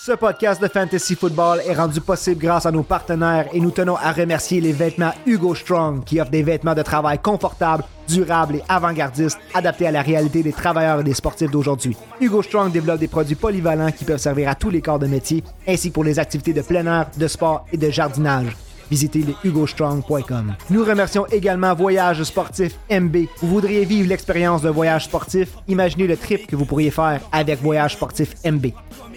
Ce podcast de Fantasy Football est rendu possible grâce à nos partenaires et nous tenons à remercier les vêtements Hugo Strong qui offrent des vêtements de travail confortables, durables et avant-gardistes adaptés à la réalité des travailleurs et des sportifs d'aujourd'hui. Hugo Strong développe des produits polyvalents qui peuvent servir à tous les corps de métier ainsi que pour les activités de plein air, de sport et de jardinage visitez les hugostrong.com. Nous remercions également Voyage Sportif MB. Vous voudriez vivre l'expérience d'un voyage sportif? Imaginez le trip que vous pourriez faire avec Voyage Sportif MB.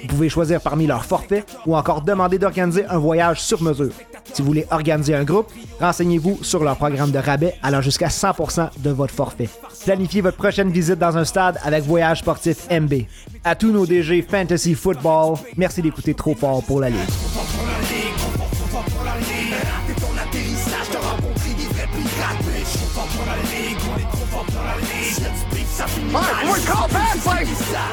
Vous pouvez choisir parmi leurs forfaits ou encore demander d'organiser un voyage sur mesure. Si vous voulez organiser un groupe, renseignez-vous sur leur programme de rabais allant jusqu'à 100% de votre forfait. Planifiez votre prochaine visite dans un stade avec Voyage Sportif MB. À tous nos DG Fantasy Football, merci d'écouter trop fort pour la Ligue.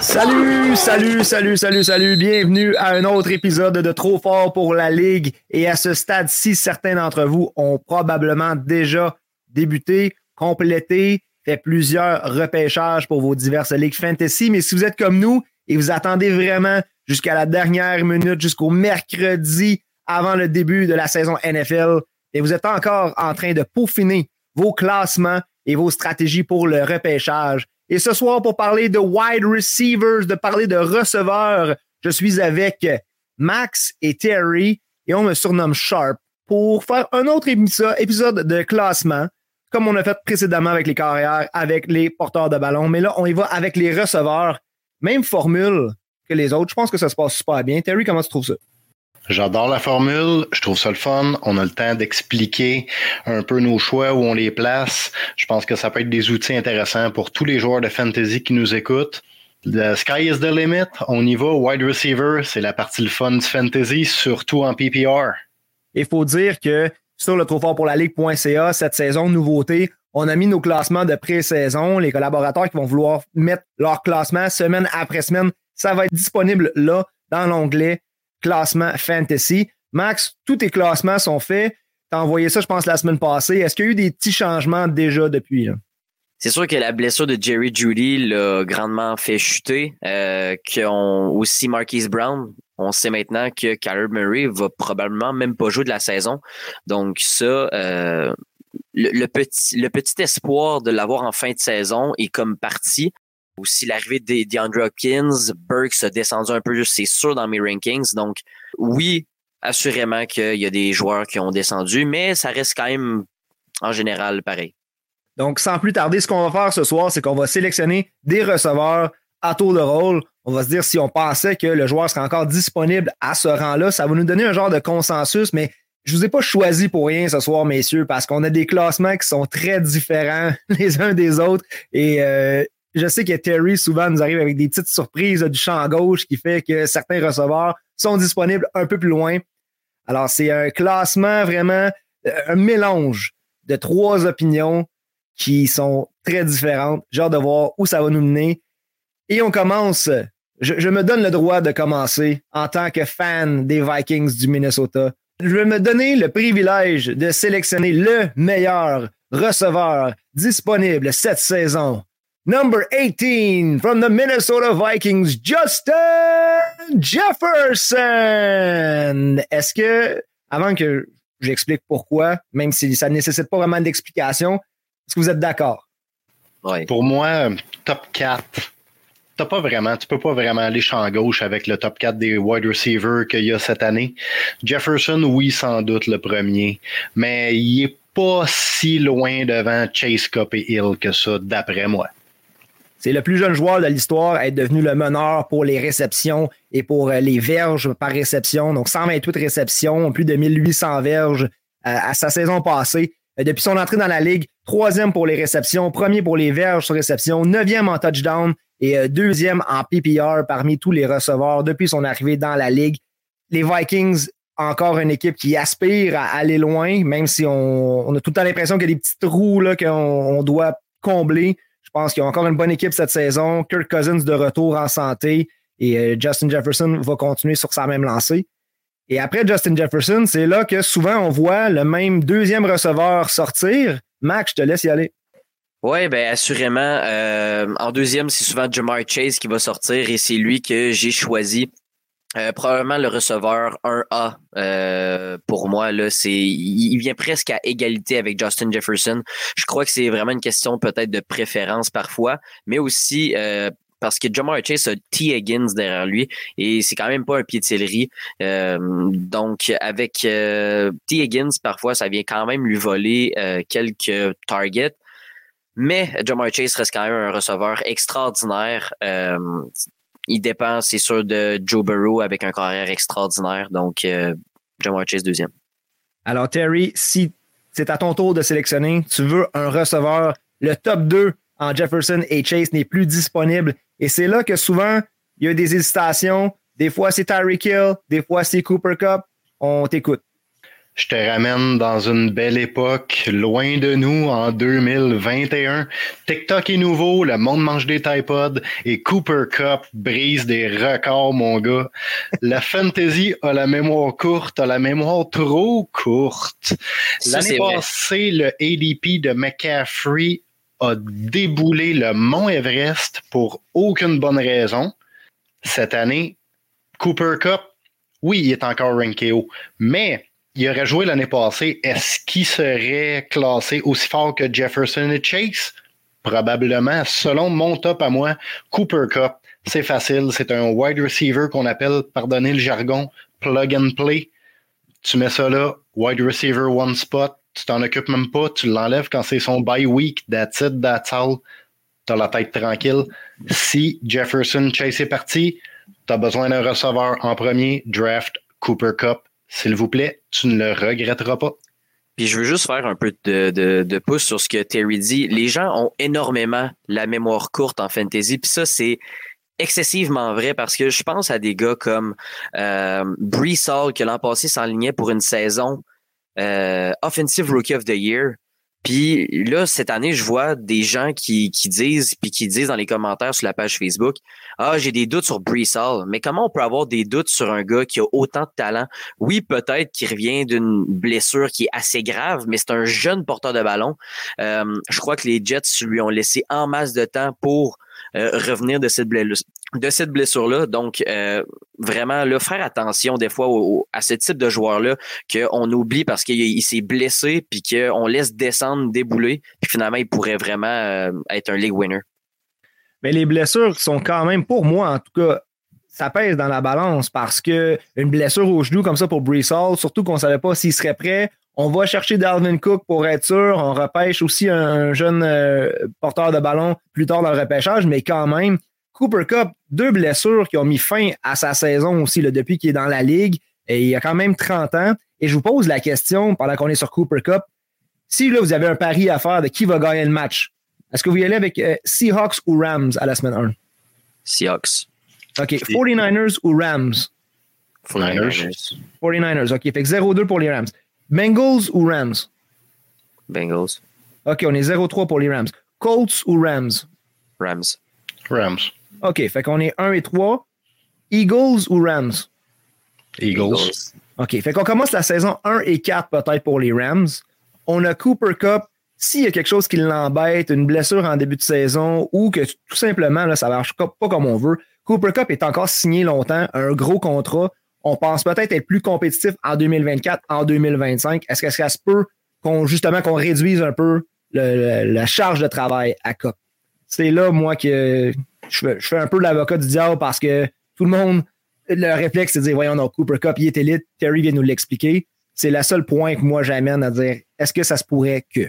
Salut, salut, salut, salut, salut. Bienvenue à un autre épisode de Trop fort pour la Ligue. Et à ce stade-ci, certains d'entre vous ont probablement déjà débuté, complété, fait plusieurs repêchages pour vos diverses ligues fantasy. Mais si vous êtes comme nous et vous attendez vraiment jusqu'à la dernière minute, jusqu'au mercredi avant le début de la saison NFL, et vous êtes encore en train de peaufiner vos classements et vos stratégies pour le repêchage. Et ce soir, pour parler de wide receivers, de parler de receveurs, je suis avec Max et Terry et on me surnomme Sharp pour faire un autre épisode de classement, comme on a fait précédemment avec les carrières, avec les porteurs de ballon. Mais là, on y va avec les receveurs. Même formule que les autres. Je pense que ça se passe super bien. Terry, comment tu trouves ça? J'adore la formule, je trouve ça le fun. On a le temps d'expliquer un peu nos choix, où on les place. Je pense que ça peut être des outils intéressants pour tous les joueurs de fantasy qui nous écoutent. The sky is the limit. On y va. Wide receiver, c'est la partie le fun du fantasy, surtout en PPR. Il faut dire que sur le trop fort pour la ligue.ca, cette saison, nouveauté, on a mis nos classements de pré-saison. Les collaborateurs qui vont vouloir mettre leur classement semaine après semaine, ça va être disponible là dans l'onglet classement fantasy. Max, tous tes classements sont faits. Tu as envoyé ça, je pense, la semaine passée. Est-ce qu'il y a eu des petits changements déjà depuis? C'est sûr que la blessure de Jerry Judy l'a grandement fait chuter. Euh, qu'on, aussi Marquise Brown, on sait maintenant que Kyler Murray va probablement même pas jouer de la saison. Donc ça, euh, le, petit, le petit espoir de l'avoir en fin de saison est comme parti. Aussi, l'arrivée des DeAndre Hopkins, Burks a descendu un peu, c'est sûr, dans mes rankings. Donc, oui, assurément qu'il y a des joueurs qui ont descendu, mais ça reste quand même, en général, pareil. Donc, sans plus tarder, ce qu'on va faire ce soir, c'est qu'on va sélectionner des receveurs à tour de rôle. On va se dire si on pensait que le joueur serait encore disponible à ce rang-là. Ça va nous donner un genre de consensus, mais je vous ai pas choisi pour rien ce soir, messieurs, parce qu'on a des classements qui sont très différents les uns des autres. Et euh, je sais que Terry souvent nous arrive avec des petites surprises du champ gauche qui fait que certains receveurs sont disponibles un peu plus loin. Alors, c'est un classement vraiment, euh, un mélange de trois opinions qui sont très différentes. J'ai hâte de voir où ça va nous mener. Et on commence. Je, je, me donne le droit de commencer en tant que fan des Vikings du Minnesota. Je vais me donner le privilège de sélectionner le meilleur receveur disponible cette saison Number 18 from the Minnesota Vikings, Justin Jefferson. Est-ce que, avant que j'explique pourquoi, même si ça ne nécessite pas vraiment d'explication, est-ce que vous êtes d'accord? Oui. Pour moi, top 4. T'as pas vraiment, tu peux pas vraiment aller champ gauche avec le top 4 des wide receivers qu'il y a cette année. Jefferson, oui, sans doute le premier, mais il est pas si loin devant Chase Cup et Hill que ça, d'après moi. C'est le plus jeune joueur de l'histoire à être devenu le meneur pour les réceptions et pour euh, les verges par réception. Donc, 128 réceptions, plus de 1800 verges euh, à sa saison passée. Euh, depuis son entrée dans la ligue, troisième pour les réceptions, premier pour les verges sur réception, neuvième en touchdown et deuxième en PPR parmi tous les receveurs depuis son arrivée dans la ligue. Les Vikings, encore une équipe qui aspire à aller loin, même si on, a tout le temps l'impression qu'il y a des petits trous qu'on doit combler. Pense qu'il y a encore une bonne équipe cette saison. Kirk Cousins de retour en santé et euh, Justin Jefferson va continuer sur sa même lancée. Et après Justin Jefferson, c'est là que souvent on voit le même deuxième receveur sortir. Max, je te laisse y aller. Oui, bien assurément. Euh, en deuxième, c'est souvent Jamar Chase qui va sortir et c'est lui que j'ai choisi Euh, probablement le receveur 1A euh, pour moi là c'est il vient presque à égalité avec Justin Jefferson. Je crois que c'est vraiment une question peut-être de préférence parfois, mais aussi euh, parce que Jamar Chase a T. Higgins derrière lui et c'est quand même pas un pied de céleri. donc avec T. Higgins parfois ça vient quand même lui voler quelques targets. Mais Jamar Chase reste quand même un receveur extraordinaire il dépend, c'est sûr, de Joe Burrow avec un carrière extraordinaire. Donc, euh, Jamar Chase deuxième. Alors, Terry, si c'est à ton tour de sélectionner, tu veux un receveur, le top 2 en Jefferson et Chase n'est plus disponible. Et c'est là que souvent, il y a des hésitations. Des fois, c'est Tyreek Hill, des fois, c'est Cooper Cup. On t'écoute. Je te ramène dans une belle époque, loin de nous, en 2021. TikTok est nouveau, le monde mange des Typods et Cooper Cup brise des records, mon gars. La fantasy a la mémoire courte, a la mémoire trop courte. L'année passée, le ADP de McCaffrey a déboulé le mont Everest pour aucune bonne raison. Cette année, Cooper Cup, oui, il est encore ranké haut, mais il aurait joué l'année passée, est-ce qu'il serait classé aussi fort que Jefferson et Chase? Probablement. Selon mon top à moi, Cooper Cup, c'est facile. C'est un wide receiver qu'on appelle, pardonnez le jargon, plug and play. Tu mets ça là, wide receiver one spot, tu t'en occupes même pas, tu l'enlèves quand c'est son bye week, that's it, that's all. T'as la tête tranquille. Si Jefferson Chase est parti, tu as besoin d'un receveur en premier, draft Cooper Cup s'il vous plaît, tu ne le regretteras pas. Puis je veux juste faire un peu de, de, pouce sur ce que Terry dit. Les gens ont énormément la mémoire courte en fantasy. Puis ça, c'est excessivement vrai parce que je pense à des gars comme euh, Brees Hall qui l'an passé s'enlignait pour une saison euh, Offensive Rookie of the Year. Puis là, cette année, je vois des gens qui, qui disent, puis qui disent dans les commentaires sur la page Facebook, ah, j'ai des doutes sur Brees Hall. Mais comment on peut avoir des doutes sur un gars qui a autant de talent? Oui, peut-être qu'il revient d'une blessure qui est assez grave, mais c'est un jeune porteur de ballon. Euh, je crois que les Jets lui ont laissé en masse de temps pour euh, revenir de cette de cette blessure-là. Donc, euh, vraiment, là, faire attention des fois à ce type de joueur-là qu'on oublie parce qu'il s'est blessé puis qu'on laisse descendre, débouler, puis finalement, il pourrait vraiment être un league winner. Mais les blessures sont quand même, pour moi en tout cas, ça pèse dans la balance parce que une blessure au genou comme ça pour Brees Hall, surtout qu'on ne savait pas s'il serait prêt, on va chercher Dalvin Cook pour être sûr. On repêche aussi un, jeune euh, porteur de ballon plus tard dans le repêchage, mais quand même, Cooper Cup, deux blessures qui ont mis fin à sa saison aussi là, depuis qu'il est dans la ligue. Et il a quand même 30 ans. Et je vous pose la question, pendant qu'on est sur Cooper Cup, si là, vous avez un pari à faire de qui va gagner le match, est-ce que vous y allez avec euh, Seahawks ou Rams à la semaine 1? Seahawks. OK. 49ers ou Rams? 49ers. 49ers. OK. Fait que 0-2 pour les Rams. Bengals ou Rams? Bengals. OK. On est 0-3 pour les Rams. Colts ou Rams? Rams. Rams. OK. Fait qu'on est 1 et 3. Eagles ou Rams? Eagles. OK. Fait qu'on commence la saison 1 et 4 peut-être pour les Rams. On a Cooper Cup s'il y a quelque chose qui l'embête, une blessure en début de saison ou que tout simplement là, ça ne marche pas comme on veut, Cooper Cup est encore signé longtemps, un gros contrat. On pense peut-être être plus compétitif en 2024, en 2025. Est-ce que ça se peut qu'on justement qu'on réduise un peu la charge de travail à Cup? C'est là, moi, que je fais, un peu l'avocat du diable parce que tout le monde, le réflexe, c'est de dire Voyons, non, Cooper Cup, il est élite. Terry vient nous l'expliquer. C'est le seul point que moi j'amène à dire est-ce que ça se pourrait que?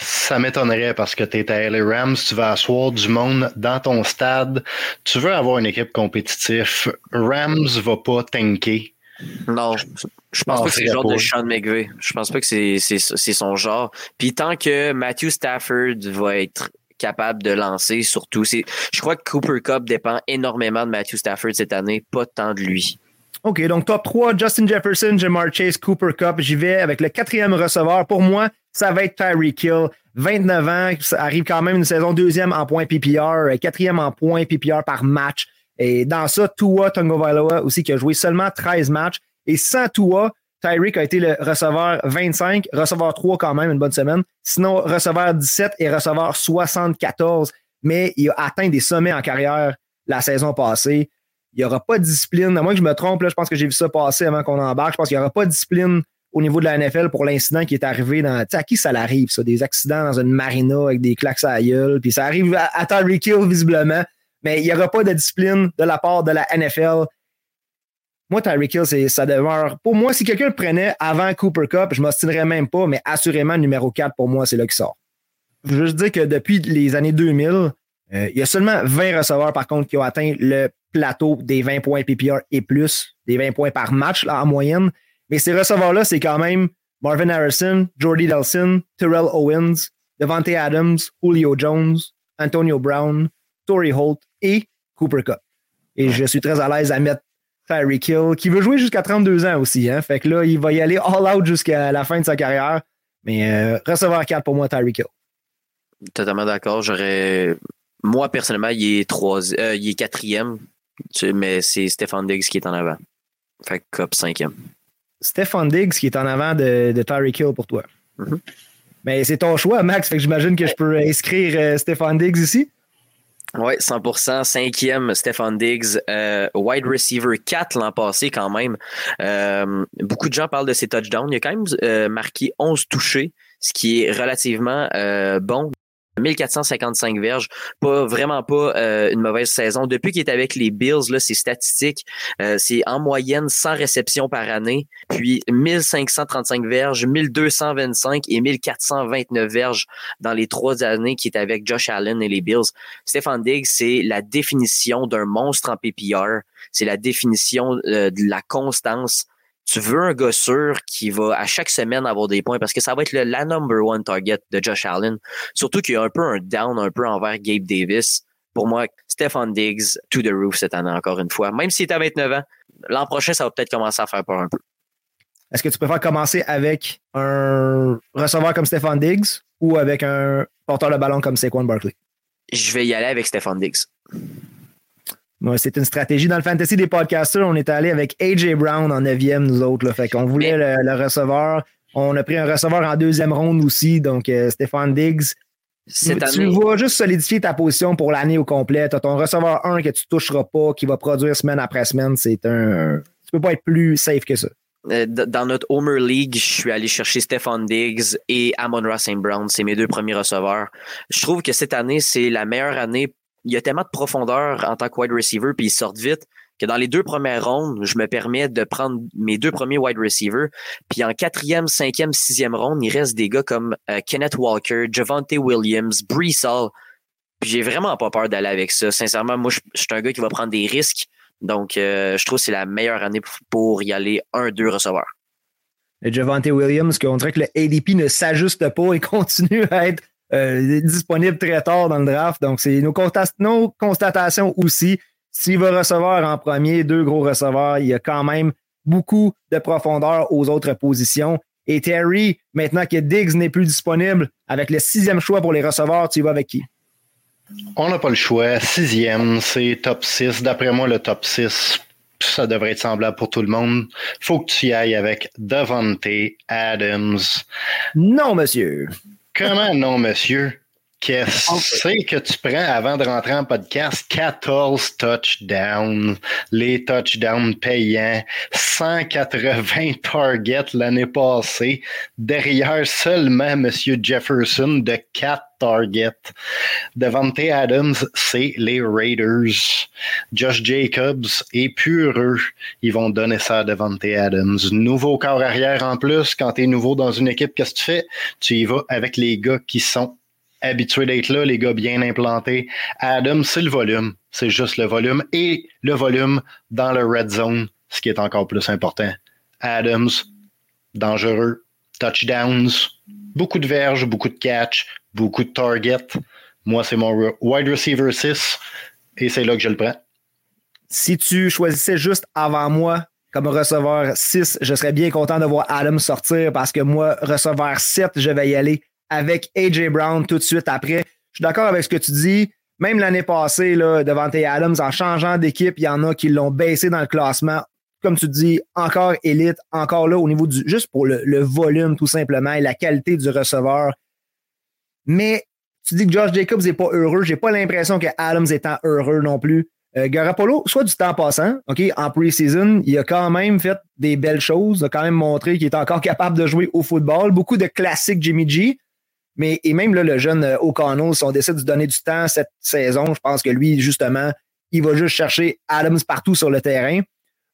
Ça m'étonnerait parce que tu es à LA Rams, tu vas asseoir du monde dans ton stade, tu veux avoir une équipe compétitive. Rams va pas tanker. Non, je pense pas que c'est le genre de Sean McVay. Je pense pas que c'est son genre. Puis tant que Matthew Stafford va être capable de lancer, surtout, je crois que Cooper Cup dépend énormément de Matthew Stafford cette année, pas tant de lui. OK, donc top 3, Justin Jefferson, Jamar Chase, Cooper Cup. J'y vais avec le quatrième receveur. Pour moi, ça va être Tyreek Hill. 29 ans, arrive quand même une saison deuxième en points PPR, quatrième en points PPR par match. Et dans ça, Tua Vailoa aussi qui a joué seulement 13 matchs. Et sans Tua, Tyreek a été le receveur 25, receveur 3 quand même, une bonne semaine. Sinon, receveur 17 et receveur 74. Mais il a atteint des sommets en carrière la saison passée. il n'y aura pas de discipline. À moins que je me trompe, là, je pense que j'ai vu ça passer avant qu'on embarque. Je pense qu'il n'y aura pas de discipline au niveau de la NFL pour l'incident qui est arrivé dans. Tu sais, à qui ça l'arrive, ça? Des accidents dans une marina avec des claques à la gueule. Puis ça arrive à, à Tyreek Hill, visiblement. Mais il n'y aura pas de discipline de la part de la NFL. Moi, Tyreek Hill, ça demeure. Pour moi, si quelqu'un le prenait avant Cooper Cup, je ne m'ostinerais même pas, mais assurément, numéro 4, pour moi, c'est là qui sort. Je veux juste dire que depuis les années 2000, euh, il y a seulement 20 receveurs, par contre, qui ont atteint le plateau des 20 points PPR et plus, des 20 points par match là, en moyenne. Mais ces receveurs-là, c'est quand même Marvin Harrison, Jordy Delson, Terrell Owens, Devante Adams, Julio Jones, Antonio Brown, Tory Holt et Cooper Cup. Et je suis très à l'aise à mettre Tyreek Hill, qui veut jouer jusqu'à 32 ans aussi. Hein? Fait que là, il va y aller all out jusqu'à la fin de sa carrière. Mais euh, receveur 4 pour moi, Tyreek Hill. Totalement d'accord. J'aurais. Moi, personnellement, il est, trois... Euh, il est quatrième, mais c'est Stefan Diggs qui est en avant. Fait que Cup cinquième. Stefan Diggs qui est en avant de, de Tyreek Hill pour toi. Mhm. Mais c'est ton choix, Max. Fait que j'imagine que je peux inscrire euh, Diggs ici. Oui, 100%. Cinquième, Stefan Diggs. Euh, wide receiver 4 l'an passé quand même. Euh, beaucoup de gens parlent de ses touchdowns. Il a quand même euh, marqué 11 touchés, ce qui est relativement euh, bon. 1455 verges, pas vraiment pas euh, une mauvaise saison. Depuis qu'il est avec les Bills, là, ses statistiques, euh, c'est en moyenne 100 réceptions par année, puis 1535 verges, 1225 et 1429 verges dans les trois années qu'il est avec Josh Allen et les Bills. Stéphane Diggs, c'est la définition d'un monstre en PPR. C'est la définition euh, de la constance tu veux un gars sûr qui va à chaque semaine avoir des points parce que ça va être le, la number one target de Josh Allen. Surtout qu'il y a un peu un down un peu envers Gabe Davis. Pour moi, Stefan Diggs to the roof cette année encore une fois. Même s'il est à 29 ans, l'an prochain, ça va peut-être commencer à faire peur un peu. Est-ce que tu préfères commencer avec un receveur comme Stefan Diggs ou avec un porteur de ballon comme Saquon Barkley? Je vais y aller avec Stefan Diggs. C'est une stratégie. Dans le fantasy des podcasters, on est allé avec AJ Brown en neuvième, nous autres. Là. Fait qu'on voulait le, le, receveur. On a pris un receveur en deuxième ronde aussi, donc euh, Stéphane Diggs. Cette tu année, vas juste solidifier ta position pour l'année au complet. Tu as ton receveur 1 que tu ne toucheras pas, qui va produire semaine après semaine. C'est un. Tu peux pas être plus safe que ça. euh, dans notre Homer League, je suis allé chercher Stefan Diggs et Amon Ross St. Brown. C'est mes deux premiers receveurs. Je trouve que cette année, c'est la meilleure année. Il y a tellement de profondeur en tant que wide receiver, puis ils sortent vite, que dans les deux premières rondes, je me permets de prendre mes deux premiers wide receivers. Puis en quatrième, cinquième, sixième ronde, il reste des gars comme euh, Kenneth Walker, Javante Williams, Brees Hall. Puis j'ai vraiment pas peur d'aller avec ça. Sincèrement, moi, je suis un gars qui va prendre des risques. Donc, euh, je trouve que c'est la meilleure année pour- y aller un, deux receveurs. Le Javante Williams, qu'on dirait que le ADP ne s'ajuste pas et continue à être euh, disponible très tard dans le draft. Donc, c'est nos, constat- nos constatations aussi. S'il va recevoir en premier deux gros receveurs, il y a quand même beaucoup de profondeur aux autres positions. Et Terry, maintenant que Diggs n'est plus disponible, avec le sixième choix pour les receveurs, tu y vas avec qui? On n'a pas le choix. Sixième, c'est top 6. D'après moi, le top 6, ça devrait être semblable pour tout le monde. faut que tu y ailles avec Devante Adams. Non, monsieur. Comment non, monsieur? Qu'est-ce que tu prends avant de rentrer en podcast? 14 touchdowns, les touchdowns payants, 180 targets l'année passée, derrière seulement monsieur Jefferson de 4 targets. Devante Adams, c'est les Raiders. Josh Jacobs est pureux. Ils vont donner ça à Devante Adams. Nouveau corps arrière en plus. Quand tu es nouveau dans une équipe, qu'est-ce que tu fais? Tu y vas avec les gars qui sont habitués d'être là, les gars bien implantés. Adams, c'est le volume. C'est juste le volume et le volume dans le red zone, ce qui est encore plus important. Adams, dangereux, touchdowns, beaucoup de verges, beaucoup de catch, beaucoup de targets. Moi, c'est mon wide receiver 6 et c'est là que je le prends. Si tu choisissais juste avant moi comme receveur 6, je serais bien content de voir Adam sortir parce que moi, receveur 7, je vais y aller avec AJ Brown tout de suite après. Je suis d'accord avec ce que tu dis. Même l'année passée, là, devant tes Adams, en changeant d'équipe, il y en a qui l'ont baissé dans le classement. Comme tu dis, encore élite, encore là au niveau du. juste pour le, le volume, tout simplement, et la qualité du receveur. Mais tu dis que Josh Jacobs n'est pas heureux. J'ai pas l'impression que Adams étant heureux non plus. Euh, Garapolo, soit du temps passant, OK, en pre-season, il a quand même fait des belles choses, il a quand même montré qu'il est encore capable de jouer au football. Beaucoup de classiques Jimmy G. Mais, et même là, le jeune euh, O'Connell, si on décide de donner du temps cette saison, je pense que lui, justement, il va juste chercher Adams partout sur le terrain.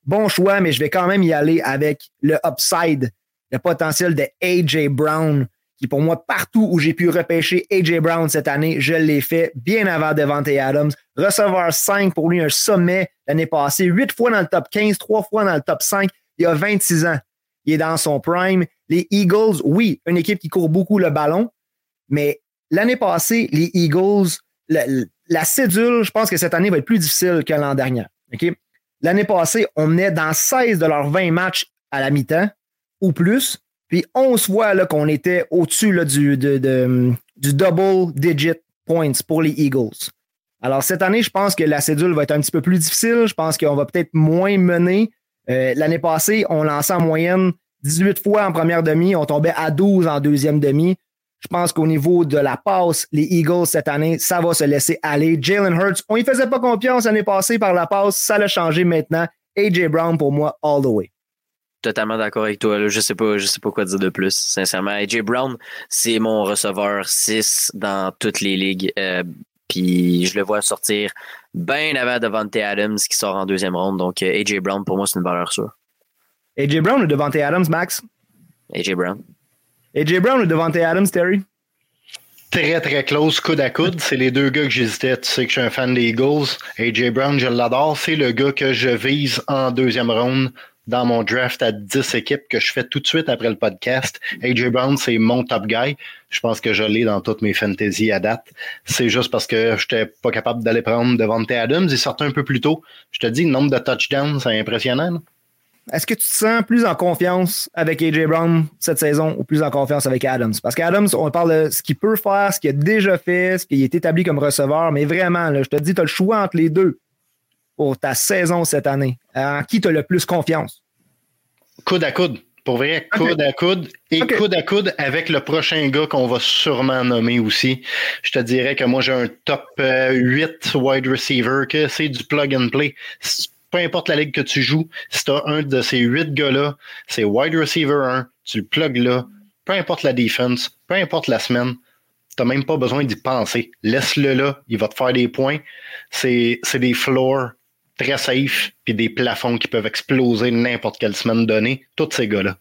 Bon choix, mais je vais quand même y aller avec le upside, le potentiel de A.J. Brown, qui pour moi, partout où j'ai pu repêcher A.J. Brown cette année, je l'ai fait bien avant Devante Adams. Recevoir 5 pour lui, un sommet l'année passée, 8 fois dans le top 15, 3 fois dans le top 5. Il a 26 ans. Il est dans son prime. Les Eagles, oui, une équipe qui court beaucoup le ballon, mais l'année passée, les Eagles, la, cédule, je pense que cette année va être plus difficile que l'an dernier. L'année passée, on menait dans 16 de leurs 20 matchs à la mi-temps ou plus. Puis 11 fois qu'on était au-dessus du, du double digit points pour les Eagles. Alors cette année, je pense que la cédule va être un petit peu plus difficile. Je pense qu'on va peut-être moins mener. Euh, l'année passée, on lançait en moyenne 18 fois en première demi, on tombait à 12 en deuxième demi. Je pense qu'au niveau de la passe, les Eagles cette année, ça va se laisser aller. Jalen Hurts, on y faisait pas confiance l'année passée par la passe, ça l'a changé maintenant. AJ Brown pour moi all the way. Totalement d'accord avec toi. Je sais pas, je sais pas quoi dire de plus. Sincèrement, AJ Brown, c'est mon receveur 6 dans toutes les ligues. Euh, puis je le vois sortir bien avant Devante Adams qui sort en deuxième ronde. Donc euh, AJ Brown pour moi c'est une valeur sûre. AJ Brown ou Devante Adams, Max? AJ Brown. AJ Brown ou Devante Adams, Terry? Très, très close, coude à coude. C'est les deux gars que j'hésitais. Tu sais que je suis un fan des Eagles. AJ Brown, je l'adore. C'est le gars que je vise en deuxième ronde dans mon draft à 10 équipes que je fais tout de suite après le podcast. AJ Brown, c'est mon top guy. Je pense que je l'ai dans toutes mes fantasy à date. C'est juste parce que je n'étais pas capable d'aller prendre Devante Adams. Il sortait un peu plus tôt. Je te dis, le nombre de touchdowns, c'est impressionnant. Est-ce que tu te sens plus en confiance avec AJ Brown cette saison ou plus en confiance avec Adams? Parce qu'Adams, on parle de ce qu'il peut faire, ce qu'il a déjà fait, ce qu'il est établi comme receveur, mais vraiment, je te dis, tu as le choix entre les deux pour ta saison cette année. En qui tu as le plus confiance? Coude à coude. Pour vrai, coude à coude et coude à coude avec le prochain gars qu'on va sûrement nommer aussi. Je te dirais que moi, j'ai un top 8 euh, wide receiver, que c'est du plug and play peu importe la ligue que tu joues, si tu as un de ces huit gars-là, c'est wide receiver 1, tu le plugues là, peu importe la défense, peu importe la semaine, tu n'as même pas besoin d'y penser. Laisse-le là, il va te faire des points. C'est des floors très safe, puis des plafonds qui peuvent exploser n'importe quelle semaine donnée. Tous ces gars-là.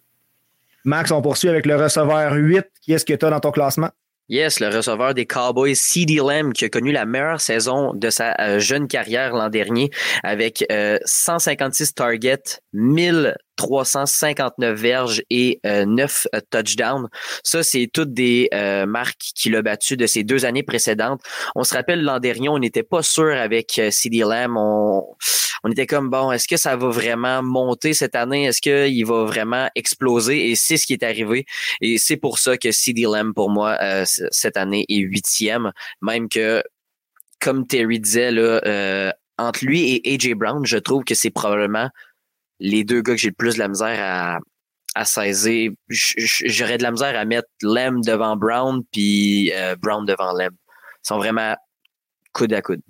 Max, on poursuit avec le receveur 8. Qui est-ce que tu as dans ton classement? Yes, le receveur des Cowboys, CD Lamb, qui a connu la meilleure saison de sa euh, jeune carrière l'an dernier avec 156 euh, targets, 1000 359 verges et 9 euh, touchdowns. Ça, c'est toutes des euh, marques qu'il a battues de ses deux années précédentes. On se rappelle l'an dernier, on n'était pas sûr avec euh, CD Lamb. On, on était comme, bon, est-ce que ça va vraiment monter cette année? Est-ce qu'il va vraiment exploser? Et c'est ce qui est arrivé. Et c'est pour ça que CD Lamb, pour moi, cette année est huitième. Même que, comme Terry disait, là, entre lui et AJ Brown, je trouve que c'est probablement les deux gars que j'ai le plus de la misère à, à saisir. J'aurais de la misère à mettre Lem devant Brown puis euh, Brown devant Lem. Ils sont vraiment coude à coude.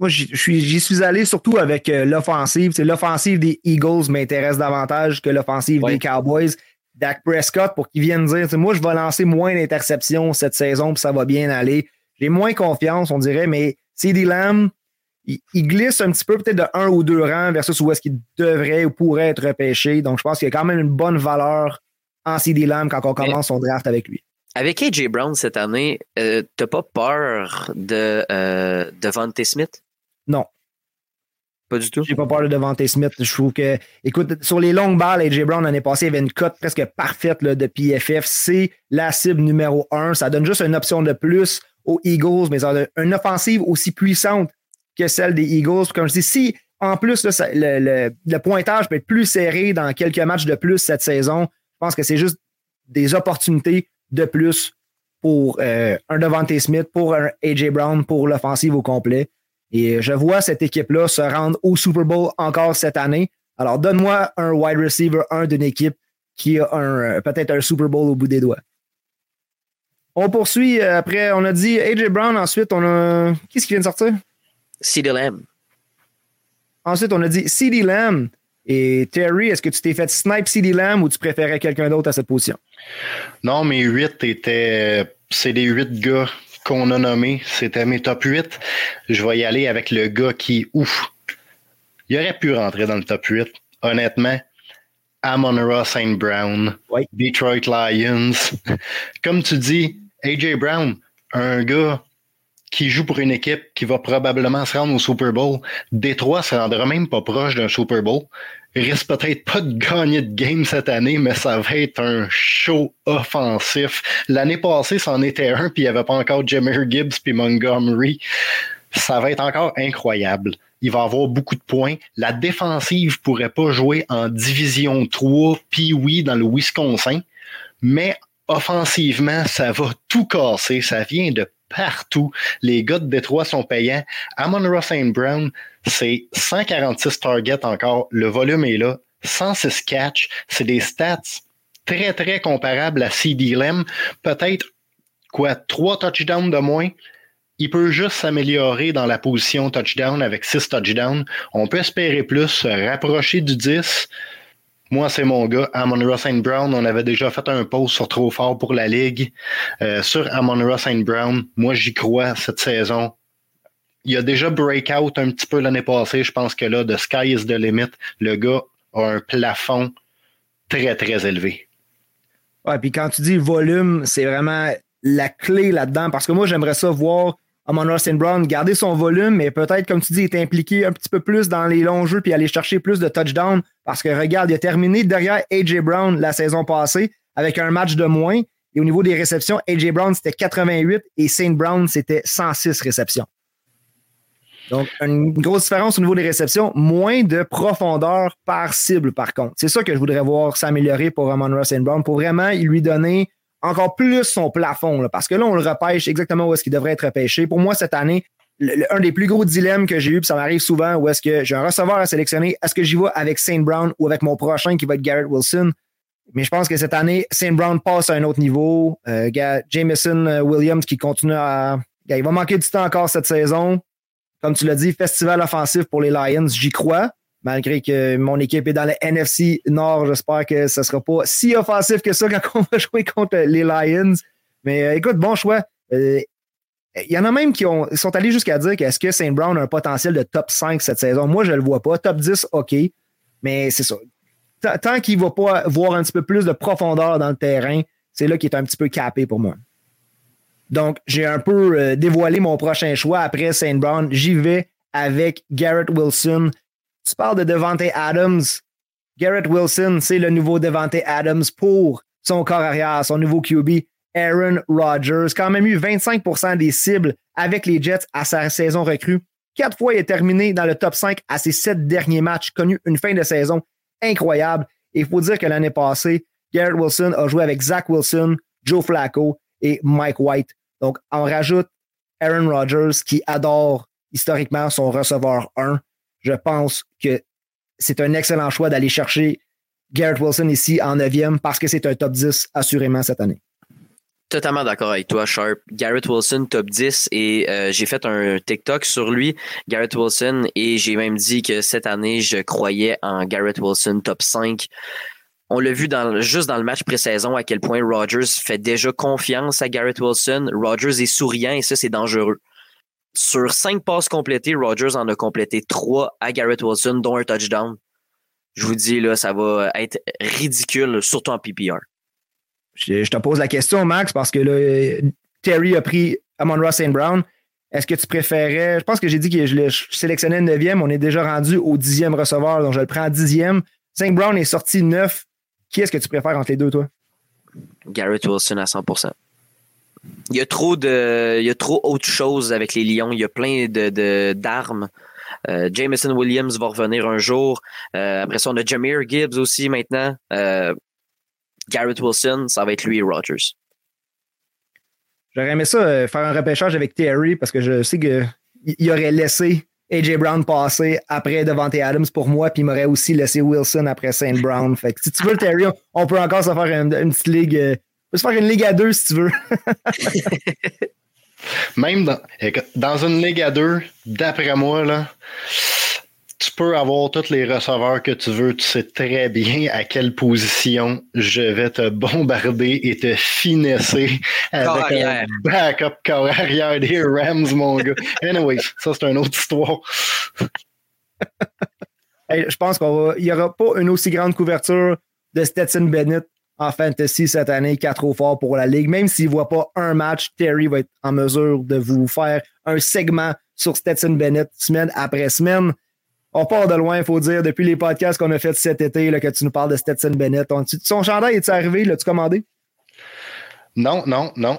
Moi, j'y suis, allé surtout avec euh, l'offensive. L'offensive des Eagles m'intéresse davantage que l'offensive des Cowboys. Dak Prescott, pour qu'il vienne dire, moi, je vais lancer moins d'interceptions cette saison, puis ça va bien aller. J'ai moins confiance, on dirait, mais CD Lamb, il, glisse un petit peu peut-être de un ou deux rangs versus où est-ce qu'il devrait ou pourrait être repêché. Donc, je pense qu'il y a quand même une bonne valeur en CD Lamb quand on commence son draft avec lui. Avec AJ Brown cette année, euh, t'as pas peur de, euh, Devante Smith? Non. Pas du tout? J'ai pas peur de Devante Smith. Je trouve que, écoute, sur les longues balles, AJ Brown l'année passée, il avait une cote presque parfaite de PFF. C'est la cible numéro un. Ça donne juste une option de plus aux Eagles, mais ça donne une offensive aussi puissante que celle des Eagles. Comme je dis, si en plus le, pointage peut être plus serré dans quelques matchs de plus cette saison, je pense que c'est juste des opportunités de plus pour euh, un Devante Smith, pour un AJ Brown, pour l'offensive au complet. Et je vois cette équipe-là se rendre au Super Bowl encore cette année. Alors, donne-moi un wide receiver, un d'une équipe qui a un, peut-être un Super Bowl au bout des doigts. On poursuit. Euh, après, on a dit AJ Brown. Ensuite, on a. Qu'est-ce qui vient de sortir? CD Lamb. Ensuite, on a dit CD Lamb. Et Terry, est-ce que tu t'es fait snipe CD Lamb ou tu préférais quelqu'un d'autre à cette position? Non, mes 8 étaient. C'est les 8 gars qu'on a nommés. C'était mes top 8. Je vais y aller avec le gars qui, ouf, il aurait pu rentrer dans le top 8. Honnêtement, Amon Ross St. Brown, Detroit Lions. Comme tu dis, AJ Brown, un gars qui joue pour une équipe qui va probablement se rendre au Super Bowl. Détroit se rendra même pas proche d'un Super Bowl. Risque peut-être pas de gagner de game cette année, mais ça va être un show offensif. L'année passée, c'en était un, puis il n'y avait pas encore Jameer Gibbs puis Montgomery. Ça va être encore incroyable. Il va avoir beaucoup de points. La défensive pourrait pas jouer en division 3, puis oui, dans le Wisconsin, mais offensivement, ça va tout casser. Ça vient de partout. Les gars de Détroit sont payants. Amon Ross Brown, c'est 146 targets encore. Le volume est là. 106 catch. C'est des stats très, très comparables à CD Lem. Peut-être, quoi, trois touchdowns de moins? Il peut juste s'améliorer dans la position touchdown avec 6 touchdowns. On peut espérer plus, se rapprocher du 10. Moi, c'est mon gars, Amon Ross Brown. On avait déjà fait un post sur Trop fort pour la Ligue euh, sur Amon Ross Brown. Moi, j'y crois cette saison. Il a déjà breakout un petit peu l'année passée. Je pense que là, de sky is the limit. Le gars a un plafond très, très élevé. Ouais, puis quand tu dis volume, c'est vraiment la clé là-dedans. Parce que moi, j'aimerais ça voir Amon Ross Brown garder son volume, mais peut-être, comme tu dis, être impliqué un petit peu plus dans les longs jeux puis aller chercher plus de touchdowns. Parce que regarde, il a terminé derrière A.J. Brown la saison passée avec un match de moins. Et au niveau des réceptions, A.J. Brown, c'était 88 et Saint Brown, c'était 106 réceptions. Donc, une grosse différence au niveau des réceptions, moins de profondeur par cible, par contre. C'est ça que je voudrais voir s'améliorer pour Amon Ross Brown, pour vraiment lui donner encore plus son plafond, parce que là, on le repêche exactement où est-ce qu'il devrait être repêché. Pour moi, cette année, un des plus gros dilemmes que j'ai eu, puis ça m'arrive souvent, où est-ce que j'ai un receveur à sélectionner, est-ce que j'y vais avec Saint Brown ou avec mon prochain qui va être Garrett Wilson? Mais je pense que cette année, Saint Brown passe à un autre niveau. Euh, Jameson euh, Williams qui continue à. il va manquer du temps encore cette saison. Comme tu l'as dit, festival offensif pour les Lions, j'y crois. Malgré que mon équipe est dans le NFC Nord, j'espère que ce ne sera pas si offensif que ça quand on va jouer contre les Lions. Mais euh, écoute, bon choix. Il y en a même qui ont, sont allés jusqu'à dire qu'est-ce que Saint Brown a un potentiel de top 5 cette saison? Moi, je ne le vois pas. Top 10, OK. Mais c'est ça. Tant qu'il ne va pas voir un petit peu plus de profondeur dans le terrain, c'est là qu'il est un petit peu capé pour moi. Donc, j'ai un peu euh, dévoilé mon prochain choix après Saint Brown. J'y vais avec Garrett Wilson. Tu parles de Devante Adams. Garrett Wilson, c'est le nouveau Devante Adams pour son corps arrière, son nouveau QB. Aaron Rodgers. Quand même eu 25% des cibles avec les Jets à sa saison recrue. Quatre fois, il est terminé dans le top 5 à ses sept derniers matchs, connu une fin de saison incroyable. Et il faut dire que l'année passée, Garrett Wilson a joué avec Zach Wilson, Joe Flacco et Mike White. Donc, on rajoute Aaron Rodgers qui adore historiquement son receveur 1. Je pense que c'est un excellent choix d'aller chercher Garrett Wilson ici en 9e parce que c'est un top 10 assurément cette année. Totalement d'accord avec toi, Sharp. Garrett Wilson, top 10, et euh, j'ai fait un TikTok sur lui, Garrett Wilson, et j'ai même dit que cette année, je croyais en Garrett Wilson, top 5. On l'a vu juste dans le match pré-saison à quel point Rodgers fait déjà confiance à Garrett Wilson. Rodgers est souriant et ça, c'est dangereux. Sur cinq passes complétées, Rodgers en a complété trois à Garrett Wilson, dont un touchdown. Je vous dis, là, ça va être ridicule, surtout en PPR. Je, te pose la question, Max, parce que là, Terry a pris Amon Ross St. Brown. Est-ce que tu préférais. Je pense que j'ai dit que je le sélectionnais le 9e. On est déjà rendu au 10e receveur, donc je le prends 10e. St. Brown est sorti 9. Qui est-ce que tu préfères entre les deux, toi? Garrett Wilson à 100 Il y a trop de. Il autre chose avec les Lions. Il y a plein de, d'armes. Euh, Jameson Williams va revenir un jour. Euh, après ça, on a Jameer Gibbs aussi maintenant. Euh, Garrett Wilson, ça va être lui et Rogers. J'aurais aimé ça, faire un repêchage avec Terry, parce que je sais qu'il aurait laissé AJ Brown passer après Devante Adams pour moi, puis il m'aurait aussi laissé Wilson après Saint Brown. Si tu veux, Terry, on peut encore se faire une, petite ligue. Se faire une ligue à deux si tu veux. Même dans, dans, une ligue à deux, d'après moi, là, tu peux avoir tous les receveurs que tu veux. Tu sais très bien à quelle position je vais te bombarder et te finesser avec un backup corps arrière des Rams, mon gars. Anyway, ça, c'est une autre histoire. je pense qu'il n'y aura pas une aussi grande couverture de Stetson Bennett en fantasy cette année qui a trop fort pour la ligue. Même s'il ne voit pas un match, Terry va être en mesure de vous faire un segment sur Stetson Bennett semaine après semaine. On part de loin, il faut dire, depuis les podcasts qu'on a fait cet été, là, que tu nous parles de Stetson Bennett. son chandail est arrivé? L'as-tu commandé? Non, non, non.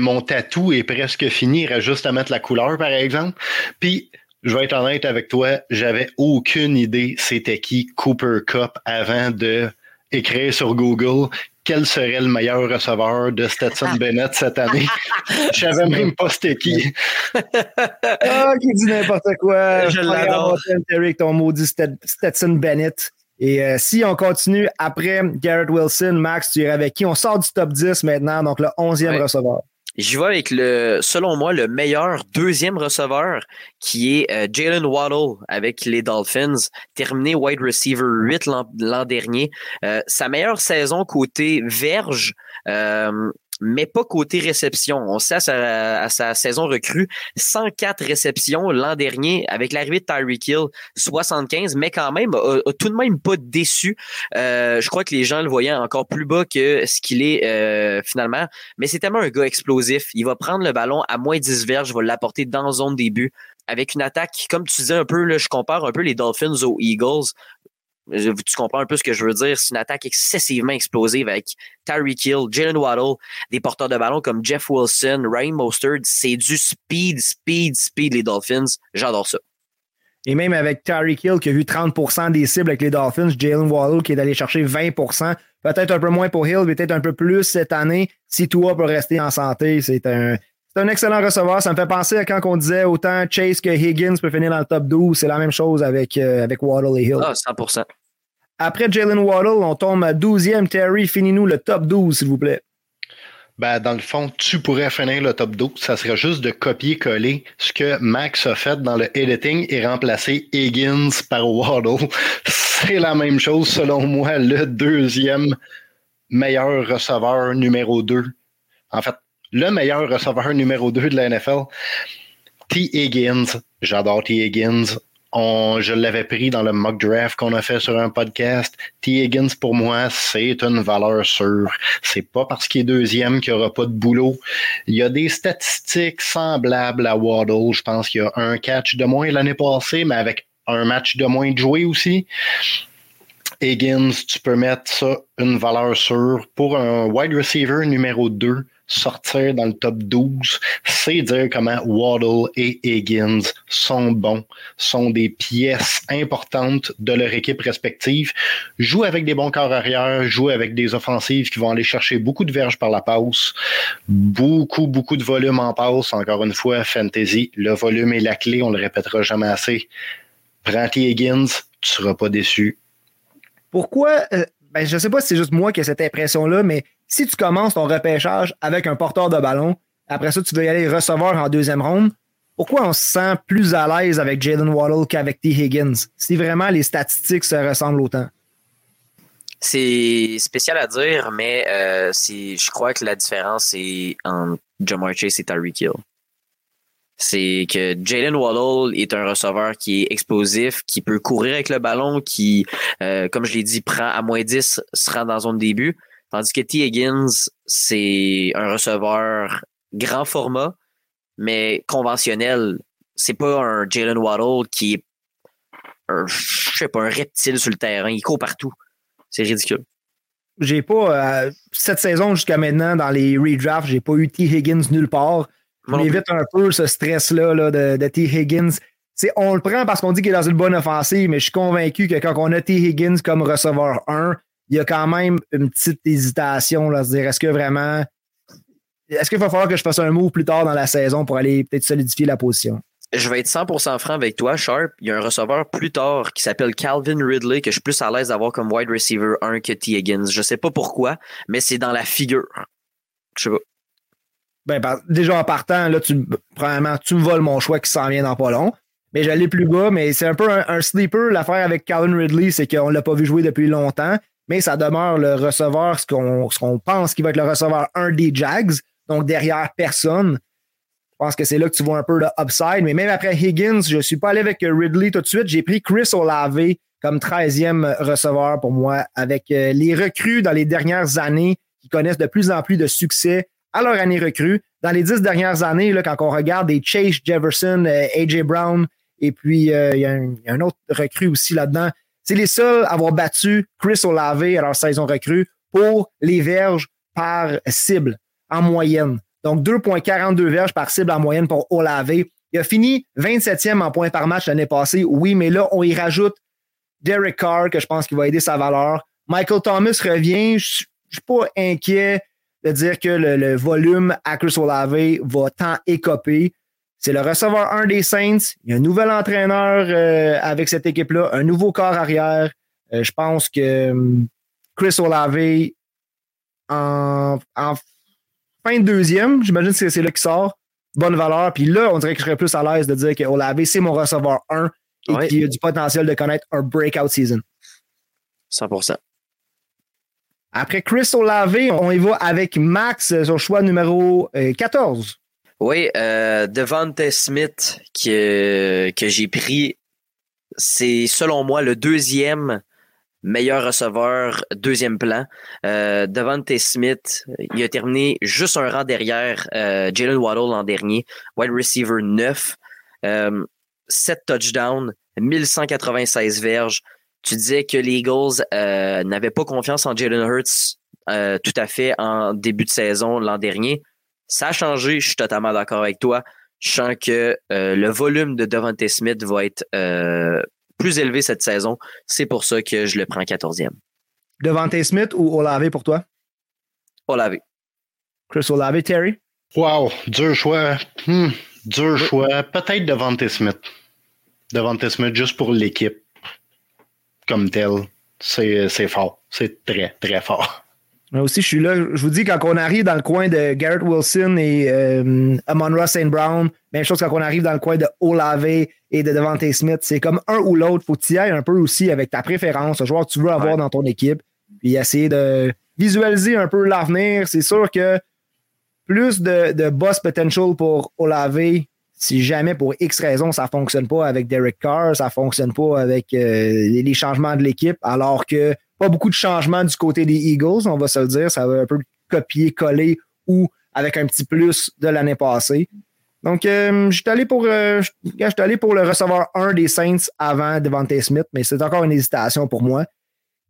Mon tatou est presque fini. Il reste juste à mettre la couleur, par exemple. Puis, je vais être honnête avec toi, j'avais aucune idée c'était qui Cooper Cup avant de écrire sur Google quel serait le meilleur receveur de Stetson Bennett cette année. Je savais même pas c'était qui. ah, qui dit n'importe quoi. Je l'adore. Avec ton maudit Stetson Bennett. Et euh, si on continue après Garrett Wilson, Max, tu irais avec qui? On sort du top 10 maintenant, donc le 11e receveur. J'y vais avec le, selon moi, le meilleur deuxième receveur qui est euh, Jalen Waddle avec les Dolphins, terminé wide receiver 8 l'an dernier. Euh, sa meilleure saison côté verge, euh, mais pas côté réception. On sait à sa, saison recrue, 104 réceptions l'an dernier avec l'arrivée de Tyreek Hill, 75, mais quand même, a, tout de même pas déçu. Euh, je crois que les gens le voyaient encore plus bas que ce qu'il est euh, finalement, mais c'est tellement un gars explosif. Il va prendre le ballon à moins 10 verges, va l'apporter dans zone début avec une attaque, comme tu disais un peu, là, je compare un peu les Dolphins aux Eagles tu comprends un peu ce que je veux dire. C'est une attaque excessivement explosive avec Tyreek Hill, Jalen Waddle, des porteurs de ballon comme Jeff Wilson, Ryan Mostert. C'est du speed, speed, speed, les Dolphins. J'adore ça. Et même avec Tyreek Hill qui a eu 30% des cibles avec les Dolphins, Jalen Waddle qui est allé chercher 20% peut-être un peu moins pour Hill, peut-être un peu plus cette année. Si toi peut rester en santé, c'est un, c'est un excellent receveur. Ça me fait penser à quand on disait autant Chase que Higgins peut finir dans le top 12. C'est la même chose avec, euh, avec Waddle et Hill. Ah, 100 Après Jalen Waddle, on tombe à 12e. Terry, finis-nous le top 12, s'il vous plaît. Ben, dans le fond, tu pourrais finir le top 12. Ça serait juste de copier-coller ce que Max a fait dans le editing et remplacer Higgins par Waddle. C'est la même chose, selon moi, le deuxième meilleur receveur numéro 2. En fait, le meilleur receveur numéro 2 de la NFL, T. Higgins. J'adore T. Higgins. Je l'avais pris dans le mock draft qu'on a fait sur un podcast. T. Higgins, pour moi, c'est une valeur sûre. C'est pas parce qu'il est deuxième qu'il n'y aura pas de boulot. Il y a des statistiques semblables à Waddle. Je pense qu'il y a un catch de moins l'année passée, mais avec un match de moins de joué aussi. Higgins, tu peux mettre ça une valeur sûre pour un wide receiver numéro 2 sortir dans le top 12, c'est dire comment Waddle et Higgins sont bons, sont des pièces importantes de leur équipe respective, jouent avec des bons corps arrière, jouent avec des offensives qui vont aller chercher beaucoup de verges par la passe, beaucoup, beaucoup de volume en passe. Encore une fois, fantasy, le volume est la clé, on le répétera jamais assez. Prends. Higgins, tu seras pas déçu. Pourquoi, euh, ben, je sais pas si c'est juste moi qui ai cette impression-là, mais si tu commences ton repêchage avec un porteur de ballon, après ça, tu veux y aller recevoir en deuxième ronde, pourquoi on se sent plus à l'aise avec Jalen Waddle qu'avec T. Higgins? Si vraiment les statistiques se ressemblent autant. C'est spécial à dire, mais euh, je crois que la différence, c'est entre Jamar Chase et Tyreek Hill. C'est que Jalen Waddle est un receveur qui est explosif, qui peut courir avec le ballon, qui, euh, comme je l'ai dit, prend à moins 10, se rend dans zone début. Tandis que T. Higgins, c'est un receveur grand format, mais conventionnel. C'est pas un Jalen Waddle qui est un, je sais pas, un reptile sur le terrain. Il court partout. C'est ridicule. J'ai pas, euh, cette saison jusqu'à maintenant, dans les redrafts, j'ai pas eu T. Higgins nulle part. On évite un peu ce stress-là de, de, T. Higgins. on le prend parce qu'on dit qu'il est dans une bonne offensive, mais je suis convaincu que quand on a T. Higgins comme receveur 1, il y a quand même une petite hésitation là, à se dire est-ce que vraiment. Est-ce qu'il va falloir que je fasse un move plus tard dans la saison pour aller peut-être solidifier la position? Je vais être 100% franc avec toi, Sharp. Il y a un receveur plus tard qui s'appelle Calvin Ridley que je suis plus à l'aise d'avoir comme wide receiver 1 que T. Higgins. Je sais pas pourquoi, mais c'est dans la figure. Je sais pas. Ben, déjà en partant, là, tu, premièrement, tu me voles mon choix qui s'en vient dans pas long. mais j'allais plus bas. Mais c'est un peu un, sleeper. L'affaire avec Calvin Ridley, c'est qu'on ne l'a pas vu jouer depuis longtemps, mais ça demeure le receveur, ce qu'on pense qui va être le receveur un des Jags, donc derrière personne. Je pense que c'est là que tu vois un peu le upside. Mais même après Higgins, je ne suis pas allé avec Ridley tout de suite. J'ai pris Chris Olave comme 13e receveur pour moi, avec euh, les recrues dans les dernières années qui connaissent de plus en plus de succès à leur année recrue. Dans les dix dernières années, là, quand on regarde des Chase Jefferson, euh, AJ Brown, et puis euh, il y, a un autre recrue aussi là-dedans, c'est les seuls à avoir battu Chris Olave à leur saison recrue pour les verges par cible en moyenne. Donc 2,42 verges par cible en moyenne pour Olave. Il a fini 27e en points par match l'année passée, oui, mais là, on y rajoute Derek Carr, que je pense qu'il va aider sa valeur. Michael Thomas revient. Je ne suis pas inquiet de dire que le, volume à Chris Olave va tant écoper. C'est le receveur 1 des Saints. Il y a un nouvel entraîneur euh, avec cette équipe-là, un nouveau corps arrière. Euh, je pense que hum, Chris Olave, en, fin de deuxième, j'imagine que c'est là qu'il sort, bonne valeur. Puis là, on dirait que je serais plus à l'aise de dire que Olave, c'est mon receveur 1 et qui a du potentiel de connaître un breakout season. 100%. Après Chris Olave, on y va avec Max, son choix numéro 14. Euh, oui, euh, Devante Smith que, que j'ai pris, c'est selon moi le deuxième meilleur receveur, deuxième plan. Euh, Devante Smith, il a terminé juste un rang derrière euh, Jalen Waddle l'an dernier, wide receiver 9. 7 touchdowns, 1196 verges. Tu disais que les Eagles euh, n'avaient pas confiance en Jalen Hurts euh, tout à fait en début de saison l'an dernier. Ça a changé, je suis totalement d'accord avec toi. Je sens que euh, le volume de Devante Smith va être plus élevé cette saison. C'est pour ça que je le prends 14e. Devante Smith ou Olave pour toi? Olave. Chris Olave, Terry? Wow, dur choix. Hmm. Dur choix. Peut-être Devante Smith. Devante Smith juste pour l'équipe comme telle. C'est fort. C'est très, très fort. Moi aussi, je suis là. Je vous dis, quand on arrive dans le coin de Garrett Wilson et euh, Amon Ross St. Brown, même chose quand on arrive dans le coin de Olave et de Devante Smith, c'est comme un ou l'autre. Faut que tu y ailles un peu aussi avec ta préférence, le joueur que tu veux avoir dans ton équipe, puis essayer de visualiser un peu l'avenir. C'est sûr que plus de, boss potential pour Olave si jamais pour X raison ça fonctionne pas avec Derek Carr, ça fonctionne pas avec euh, les changements de l'équipe, alors que pas beaucoup de changements du côté des Eagles, on va se le dire, ça va un peu copier-coller ou avec un petit plus de l'année passée. Donc, euh, je suis allé pour euh, allé pour le recevoir un des Saints avant Devante Smith, mais c'est encore une hésitation pour moi.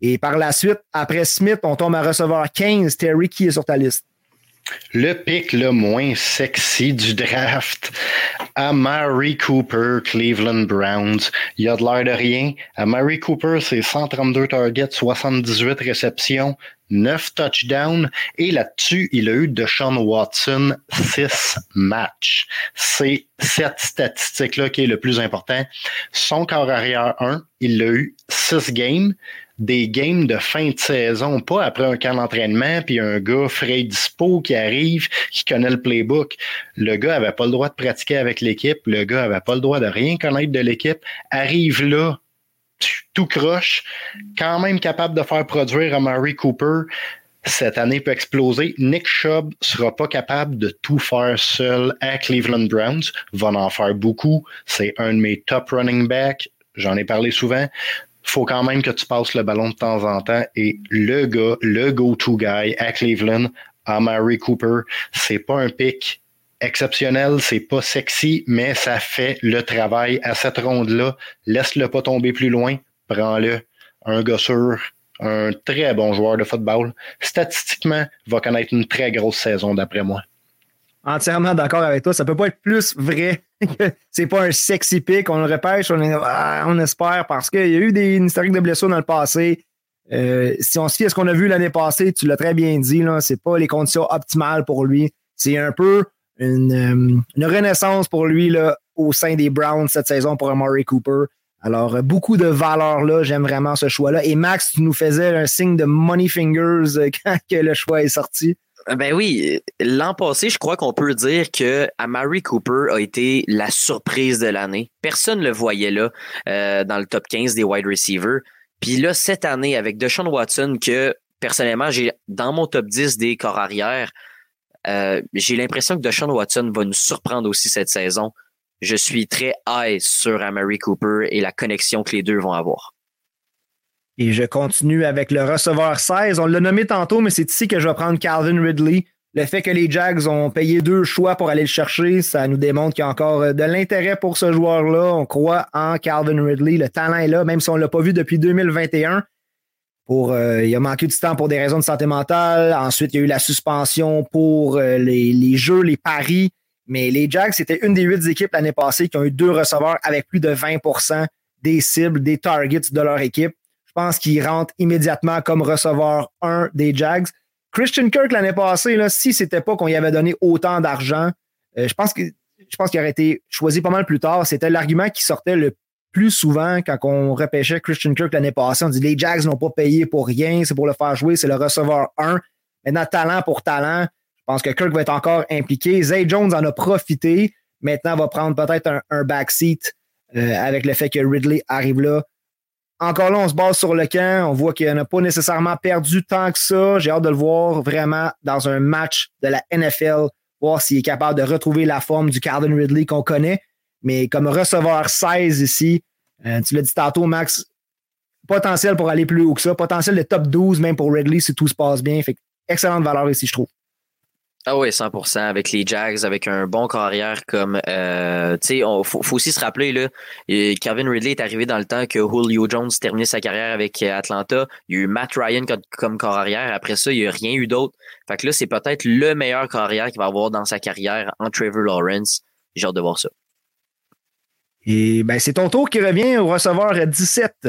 Et par la suite, après Smith, on tombe à recevoir 15. Terry, qui est sur ta liste? Le pic le moins sexy du draft, Amari Cooper, Cleveland Browns. Il a de l'air de rien. Amari Cooper, c'est 132 targets, 78 réceptions, 9 touchdowns. Et là-dessus, il a eu de Sean Watson 6 matchs. C'est cette statistique-là qui est le plus important. Son corps arrière 1, il a eu 6 games des games de fin de saison, pas après un camp d'entraînement, puis un gars frais dispo qui arrive, qui connaît le playbook. Le gars avait pas le droit de pratiquer avec l'équipe, le gars avait pas le droit de rien connaître de l'équipe, arrive là, tout croche, quand même capable de faire produire à Murray Cooper. Cette année peut exploser. Nick Chubb sera pas capable de tout faire seul à Cleveland Browns, va en faire beaucoup. C'est un de mes top running backs. J'en ai parlé souvent faut quand même que tu passes le ballon de temps en temps. Et le gars, le go-to guy à Cleveland, à Mary Cooper, c'est pas un pic exceptionnel, c'est pas sexy, mais ça fait le travail à cette ronde-là. Laisse-le pas tomber plus loin, prends-le. Un gars sûr, un très bon joueur de football, statistiquement, va connaître une très grosse saison d'après moi. Entièrement d'accord avec toi. Ça peut pas être plus vrai c'est pas un sexy pick. On le repêche, on, ah, on espère parce qu'il y a eu des historiques de blessures dans le passé. Euh, si on se fie à ce qu'on a vu l'année passée, tu l'as très bien dit, c'est pas les conditions optimales pour lui. C'est un peu une, euh, une, renaissance pour lui là, au sein des Browns cette saison pour Amari Cooper. Alors, beaucoup de valeur là. J'aime vraiment ce choix-là. Et Max, tu nous faisais un signe de money fingers euh, quand le choix est sorti. Ben oui, l'an passé, je crois qu'on peut dire que Amari Cooper a été la surprise de l'année. Personne ne le voyait là euh, dans le top 15 des wide receivers. Puis là, cette année, avec Deshaun Watson, que personnellement, j'ai dans mon top 10 des corps arrière, euh, j'ai l'impression que Deshaun Watson va nous surprendre aussi cette saison. Je suis très high sur Amari Cooper et la connexion que les deux vont avoir. Et je continue avec le receveur 16. On l'a nommé tantôt, mais c'est ici que je vais prendre Calvin Ridley. Le fait que les Jags ont payé deux choix pour aller le chercher, ça nous démontre qu'il y a encore euh, de l'intérêt pour ce joueur-là. On croit en Calvin Ridley. Le talent est là, même si on ne l'a pas vu depuis 2021. Pour, euh, il a manqué du temps pour des raisons de santé mentale. Ensuite, il y a eu la suspension pour euh, les, les, jeux, les paris. Mais les Jags, c'était une des huit équipes l'année passée qui ont eu deux receveurs avec plus de 20% des cibles, des targets de leur équipe. Pense qu'il rentre immédiatement comme receveur 1 des Jags. Christian Kirk l'année passée, là, si c'était pas qu'on y avait donné autant d'argent, euh, je pense que je pense qu'il aurait été choisi pas mal plus tard. C'était l'argument qui sortait le plus souvent quand on repêchait Christian Kirk l'année passée. On dit les Jags n'ont pas payé pour rien, c'est pour le faire jouer, c'est le receveur 1. Maintenant, talent pour talent, je pense que Kirk va être encore impliqué. Zay Jones en a profité. Maintenant, va prendre peut-être un, un backseat euh, avec le fait que Ridley arrive là. Encore là, on se base sur le camp. On voit qu'il n'a pas nécessairement perdu tant que ça. J'ai hâte de le voir vraiment dans un match de la NFL, voir s'il est capable de retrouver la forme du Calvin Ridley qu'on connaît. Mais comme receveur 16 ici, euh, tu l'as dit tantôt, Max, potentiel pour aller plus haut que ça, potentiel de top 12 même pour Ridley si tout se passe bien. Fait excellente valeur ici, je trouve. Ah oui, 100%. Avec les Jags, avec un bon carrière comme... Euh, tu sais, il faut, aussi se rappeler, là, Kevin Ridley est arrivé dans le temps que Julio Jones terminait sa carrière avec euh, Atlanta. Il y a eu Matt Ryan comme, comme carrière. Après ça, il n'y a rien eu d'autre. Fait que là, c'est peut-être le meilleur carrière qu'il va avoir dans sa carrière en Trevor Lawrence. J'ai hâte de voir ça. Et ben, c'est ton tour qui revient au receveur 17.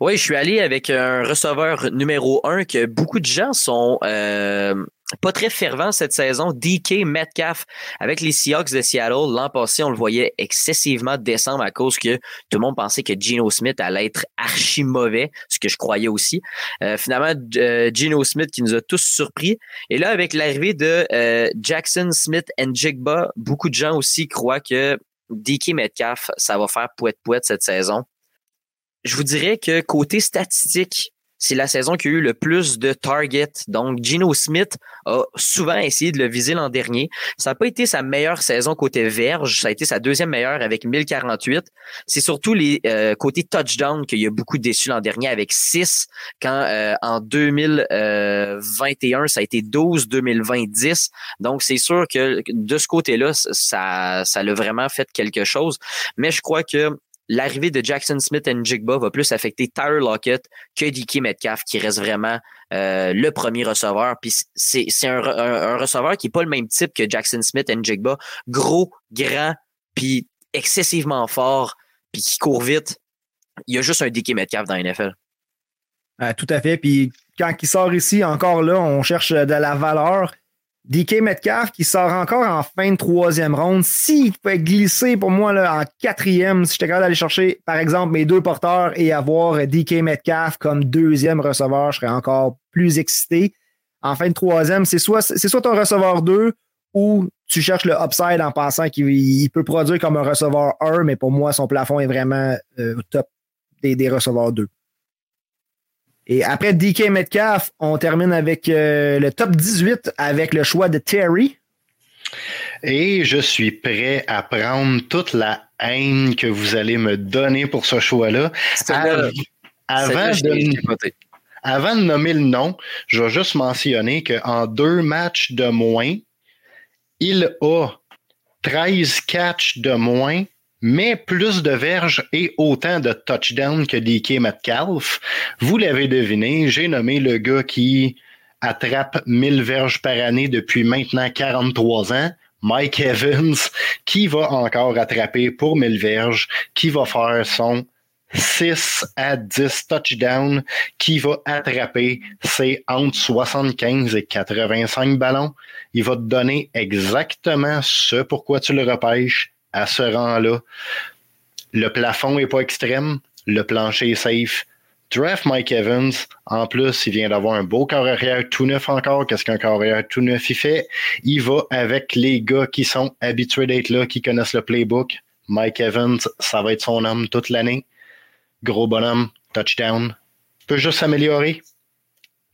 Oui, je suis allé avec un receveur numéro 1 que beaucoup de gens sont euh, pas très fervent cette saison. DK Metcalf avec les Seahawks de Seattle. L'an passé, on le voyait excessivement descendre à cause que tout le monde pensait que Geno Smith allait être archi mauvais, ce que je croyais aussi. Euh, finalement, euh, Geno Smith qui nous a tous surpris. Et là, avec l'arrivée de euh, Jackson Smith et Jigba, beaucoup de gens aussi croient que DK Metcalf, ça va faire pouette-pouette cette saison. Je vous dirais que côté statistique, c'est la saison qui a eu le plus de targets. Donc, Gino Smith a souvent essayé de le viser l'an dernier. Ça n'a pas été sa meilleure saison côté verge. Ça a été sa deuxième meilleure avec 1048. C'est surtout les euh, côtés touchdown qu'il y a beaucoup déçu l'an dernier avec 6 quand euh, en 2021, ça a été 12, 2020, 10. Donc, c'est sûr que de ce côté-là, ça, ça l'a vraiment fait quelque chose. Mais je crois que l'arrivée de Jackson Smith et Jigba va plus affecter Tyler Lockett que DK Metcalf, qui reste vraiment euh, le premier receveur. Puis c'est, un, receveur qui n'est pas le même type que Jackson Smith et Jigba. Gros, grand, puis excessivement fort, puis qui court vite. Il y a juste un DK Metcalf dans la NFL. Ah, tout à fait. Puis quand il sort ici, encore là, on cherche de la valeur. DK Metcalf qui sort encore en fin de troisième ronde. S'il pouvait glisser pour moi là, en quatrième, si j'étais capable d'aller chercher, par exemple, mes deux porteurs et avoir DK Metcalf comme deuxième receveur, je serais encore plus excité. En fin de troisième, c'est soit, c'est soit ton receveur 2 ou tu cherches le upside en pensant qu'il peut produire comme un receveur 1, mais pour moi, son plafond est vraiment euh, au top des, des receveurs 2. Et après DK Metcalf, on termine avec euh, le top 18 avec le choix de Terry. Et je suis prêt à prendre toute la haine que vous allez me donner pour ce choix-là. Avant, de, avant de nommer le nom, je vais juste mentionner qu'en deux matchs de moins, il a 13 catchs de moins mais plus de verges et autant de touchdowns que DK Metcalf. Vous l'avez deviné, j'ai nommé le gars qui attrape 1000 verges par année depuis maintenant 43 ans. Mike Evans, qui va encore attraper pour 1000 verges, qui va faire son 6 à 10 touchdowns, qui va attraper ses entre 75 et 85 ballons. Il va te donner exactement ce pourquoi tu le repêches à ce rang-là. Le plafond n'est pas extrême, le plancher est safe. Draft Mike Evans. En plus, il vient d'avoir un beau corps arrière tout neuf encore. Qu'est-ce qu'un corps arrière tout neuf il fait? Il va avec les gars qui sont habitués d'être là, qui connaissent le playbook. Mike Evans, ça va être son homme toute l'année. Gros bonhomme, touchdown. Peut juste s'améliorer.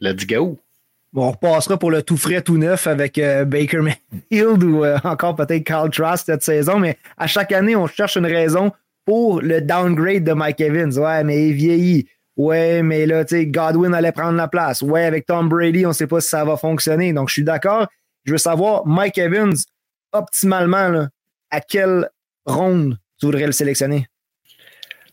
Let's go. Bon, on repassera pour le tout frais, tout neuf avec euh, Baker Mayfield ou euh, encore peut-être Carl Trask cette saison, mais à chaque année, on cherche une raison pour le downgrade de Mike Evans. Ouais, mais il vieillit. Ouais, mais là, tu sais, Godwin allait prendre la place. Ouais, avec Tom Brady, on ne sait pas si ça va fonctionner. Donc, je suis d'accord. Je veux savoir, Mike Evans, optimalement, à quelle ronde tu voudrais le sélectionner?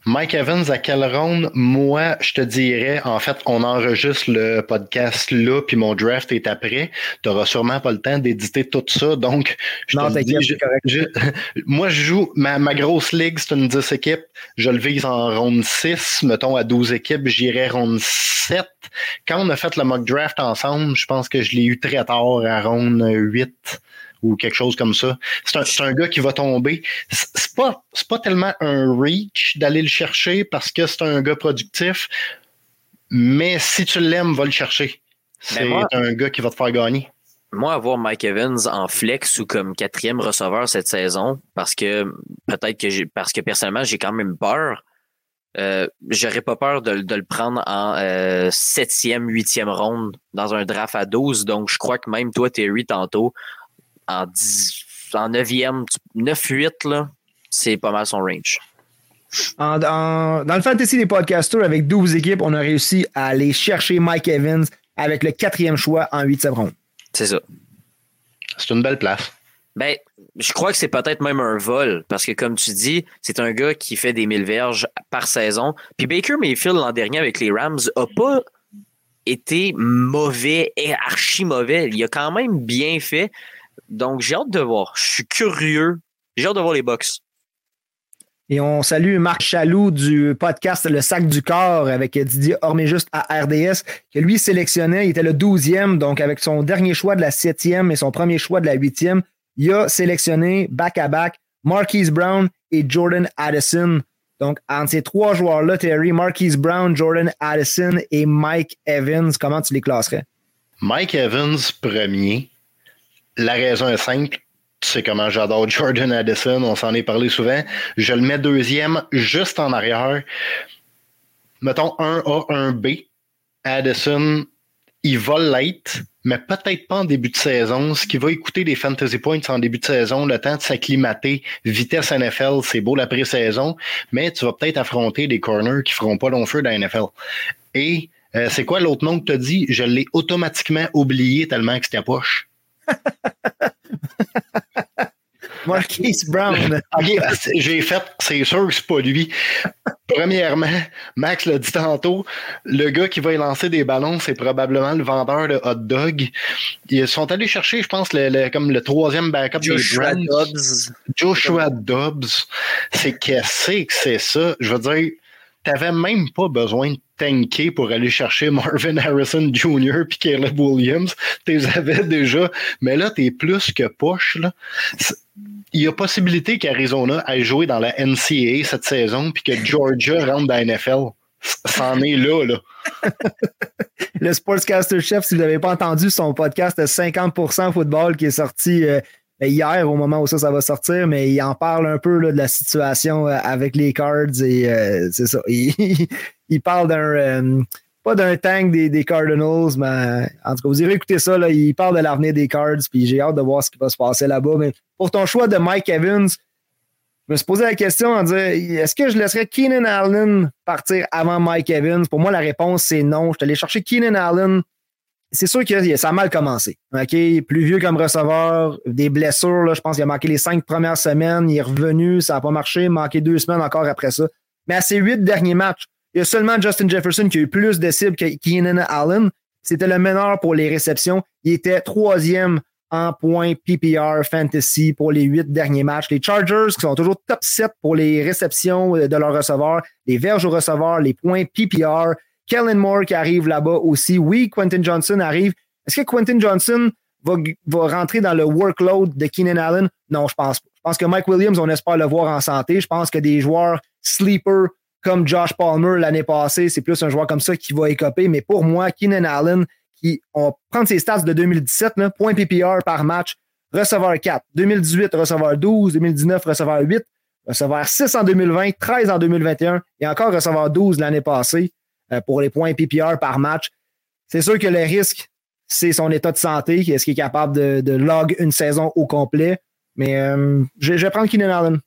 Mike Evans, à quelle ronde? Moi, je te dirais, en fait, on enregistre le podcast là, puis mon draft est après. Tu n'auras sûrement pas le temps d'éditer tout ça. Donc, je non, te dis, moi, je joue, ma, ma grosse ligue, c'est une 10 équipes. Je le vise en ronde 6. Mettons, à 12 équipes, j'irai ronde 7. Quand on a fait le mock draft ensemble, je pense que je l'ai eu très tard, à ronde 8 ou quelque chose comme ça. C'est un, gars qui va tomber. C'est pas, pas tellement un reach d'aller le chercher parce que c'est un gars productif, mais si tu l'aimes, va le chercher. C'est un gars qui va te faire gagner. Moi, avoir Mike Evans en flex ou comme quatrième receveur cette saison, parce que peut-être que j'ai, parce que personnellement, j'ai quand même peur. Euh, j'aurais pas peur de, le prendre en euh, septième, huitième ronde dans un draft à 12. Donc, je crois que même toi, Terry, tantôt, en, 10, en 9e, 9-8, c'est pas mal son range. dans le fantasy des podcasters, avec 12 équipes, on a réussi à aller chercher Mike Evans avec le quatrième choix en 8 ronde. C'est ça. C'est une belle place. Ben, je crois que c'est peut-être même un vol, parce que comme tu dis, c'est un gars qui fait des 1000 verges par saison. Puis Baker Mayfield l'an dernier avec les Rams a pas été mauvais et archi mauvais. Il a quand même bien fait. Donc, j'ai hâte de voir. Je suis curieux. J'ai hâte de voir les box. Et on salue Marc Chaloux du podcast Le Sac du Corps avec Didier Orméjuste à RDS, que lui sélectionnait, il était le 12e, donc avec son dernier choix de la 7e et son premier choix de la 8e, il a sélectionné back-à-back Marquise Brown et Jordan Addison. Donc, entre ces trois joueurs-là, Terry, Marquise Brown, Jordan Addison et Mike Evans, comment tu les classerais? Mike Evans, premier. La raison est simple. Tu sais comment j'adore Jordan Addison, on s'en est parlé souvent. Je le mets deuxième, juste en arrière. Mettons un A, un B. Addison, il va l'être, mais peut-être pas en début de saison. Ce qui va écouter des fantasy points en début de saison, le temps de s'acclimater, vitesse NFL, c'est beau la pré-saison, mais tu vas peut-être affronter des corners qui feront pas long feu dans la NFL. Et euh, c'est quoi l'autre nom que tu as dit? Je l'ai automatiquement oublié tellement que c'était poche. Marquise Brown. j'ai fait, c'est sûr que c'est pas lui. Premièrement, Max l'a dit tantôt, le gars qui va y lancer des ballons, c'est probablement le vendeur de hot dog. Ils sont allés chercher, je pense, le, comme le troisième backup Joshua Dobbs. Joshua Dobbs. C'est qu'est-ce que c'est ça? Je veux dire, t'avais même pas besoin de tanker pour aller chercher Marvin Harrison Jr. puis Caleb Williams. Tu les avais déjà. Mais là, t'es plus que poche. Là. Il y a possibilité qu'Arizona aille jouer dans la NCAA cette saison puis que Georgia rentre dans la NFL. C'en est là, là. le Sportscaster Chef, si vous n'avez pas entendu son podcast 50% football qui est sorti euh, ben, hier au moment où ça, ça va sortir, mais il en parle un peu là, de la situation euh, avec les cards et euh, c'est ça. Il, parle d'un euh, pas d'un tank des, Cardinals, mais en tout cas, vous irez écouter ça. Là, il parle de l'avenir des cards, puis j'ai hâte de voir ce qui va se passer là-bas. Mais pour ton choix de Mike Evans, je me suis posé la question en disant est-ce que je laisserais Keenan Allen partir avant Mike Evans? Pour moi, la réponse, c'est non. Je suis allé chercher Keenan Allen c'est sûr que ça a mal commencé. Plus vieux comme receveur, des blessures, je pense qu'il a manqué les cinq premières semaines, il est revenu, ça n'a pas marché, manqué deux semaines encore après ça. Mais à ces huit derniers matchs, il y a seulement Justin Jefferson qui a eu plus de cibles que Keenan Allen. C'était le meneur pour les réceptions. Il était troisième en points PPR Fantasy pour les huit derniers matchs. Les Chargers, qui sont toujours top 7 pour les réceptions de leurs receveurs, les verges aux receveurs, les points PPR, Kellen Moore qui arrive là-bas aussi. Oui, Quentin Johnson arrive. Est-ce que Quentin Johnson va, rentrer dans le workload de Keenan Allen? Non, je pense pas. Je pense que Mike Williams, on espère le voir en santé. Je pense que des joueurs sleeper comme Josh Palmer l'année passée. C'est plus un joueur comme ça qui va écoper. Mais pour moi, Keenan Allen, qui, on prend ses stats de 2017, là, point PPR par match, receveur 4. 2018, receveur 12. 2019, receveur 8. Receveur 6 en 2020, 13 en 2021 et encore receveur 12 l'année passée pour les points PPR par match. C'est sûr que le risque, c'est son état de santé. Est-ce qu'il est capable de, de, log une saison au complet? Mais euh, je, je vais prendre Keenan Allen.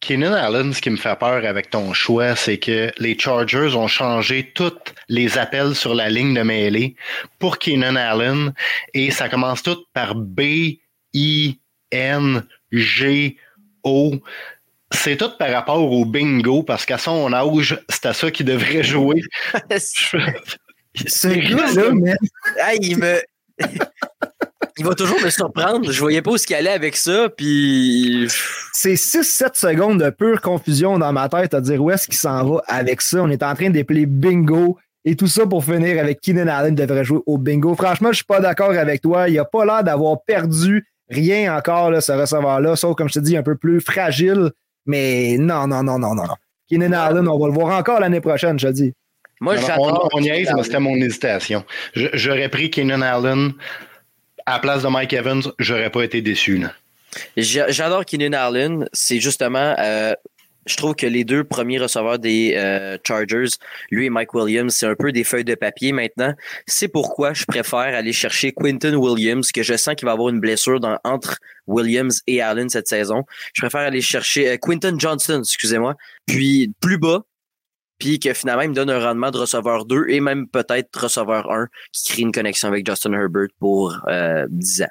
Keenan Allen, ce qui me fait peur avec ton choix, c'est que les Chargers ont changé tous les appels sur la ligne de mêlée pour Keenan Allen et ça commence tout par B, I, N, G, O. C'est tout par rapport au bingo parce qu'à son âge, c'est à ça qu'il devrait jouer. Ce gars-là, ah, il me. il va toujours me surprendre. Je voyais pas où ce qu'il allait avec ça, puis. C'est 6-7 secondes de pure confusion dans ma tête à dire où est-ce qu'il s'en va avec ça. On est en train d'épeler bingo et tout ça pour finir avec Keenan Allen devrait jouer au bingo. Franchement, je suis pas d'accord avec toi. Il a pas l'air d'avoir perdu rien encore, là, ce receveur-là, sauf, comme je te dis, un peu plus fragile. Mais non, non, non, non, non, non. Keenan Allen, on va le voir encore l'année prochaine, je te dis. Moi, on, on y est, mais c'était mon hésitation. J'aurais pris Keenan Allen à la place de Mike Evans, j'aurais pas été déçu. J'adore Keenan Allen. C'est justement, euh, je trouve que les deux premiers receveurs des euh, Chargers, lui et Mike Williams, c'est un peu des feuilles de papier maintenant. C'est pourquoi je préfère aller chercher Quinton Williams, que je sens qu'il va avoir une blessure entre Williams et Allen cette saison. Je préfère aller chercher euh, Quinton Johnston, excusez-moi, puis plus bas, puis que finalement, il me donne un rendement de receveur 2 et même peut-être receveur 1 qui crée une connexion avec Justin Herbert pour euh, 10 ans.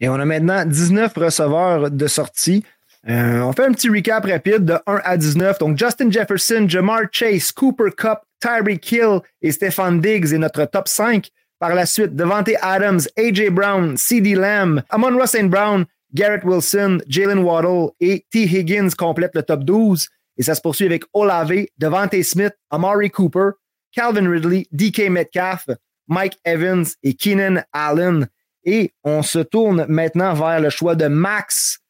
Et on a maintenant 19 receveurs de sortie. Euh, on fait un petit recap rapide de 1 à 19. Donc, Justin Jefferson, Jamar Chase, Cooper Cup, Tyreek Hill et Stefan Diggs est notre top 5. Par la suite, Devante Adams, AJ Brown, CD Lamb, Amon Ross Brown, Garrett Wilson, Jalen Waddle et T. Higgins complètent le top 12. Et ça se poursuit avec Olave, Devante Smith, Amari Cooper, Calvin Ridley, DK Metcalf, Mike Evans et Keenan Allen. Et on se tourne maintenant vers le choix de Max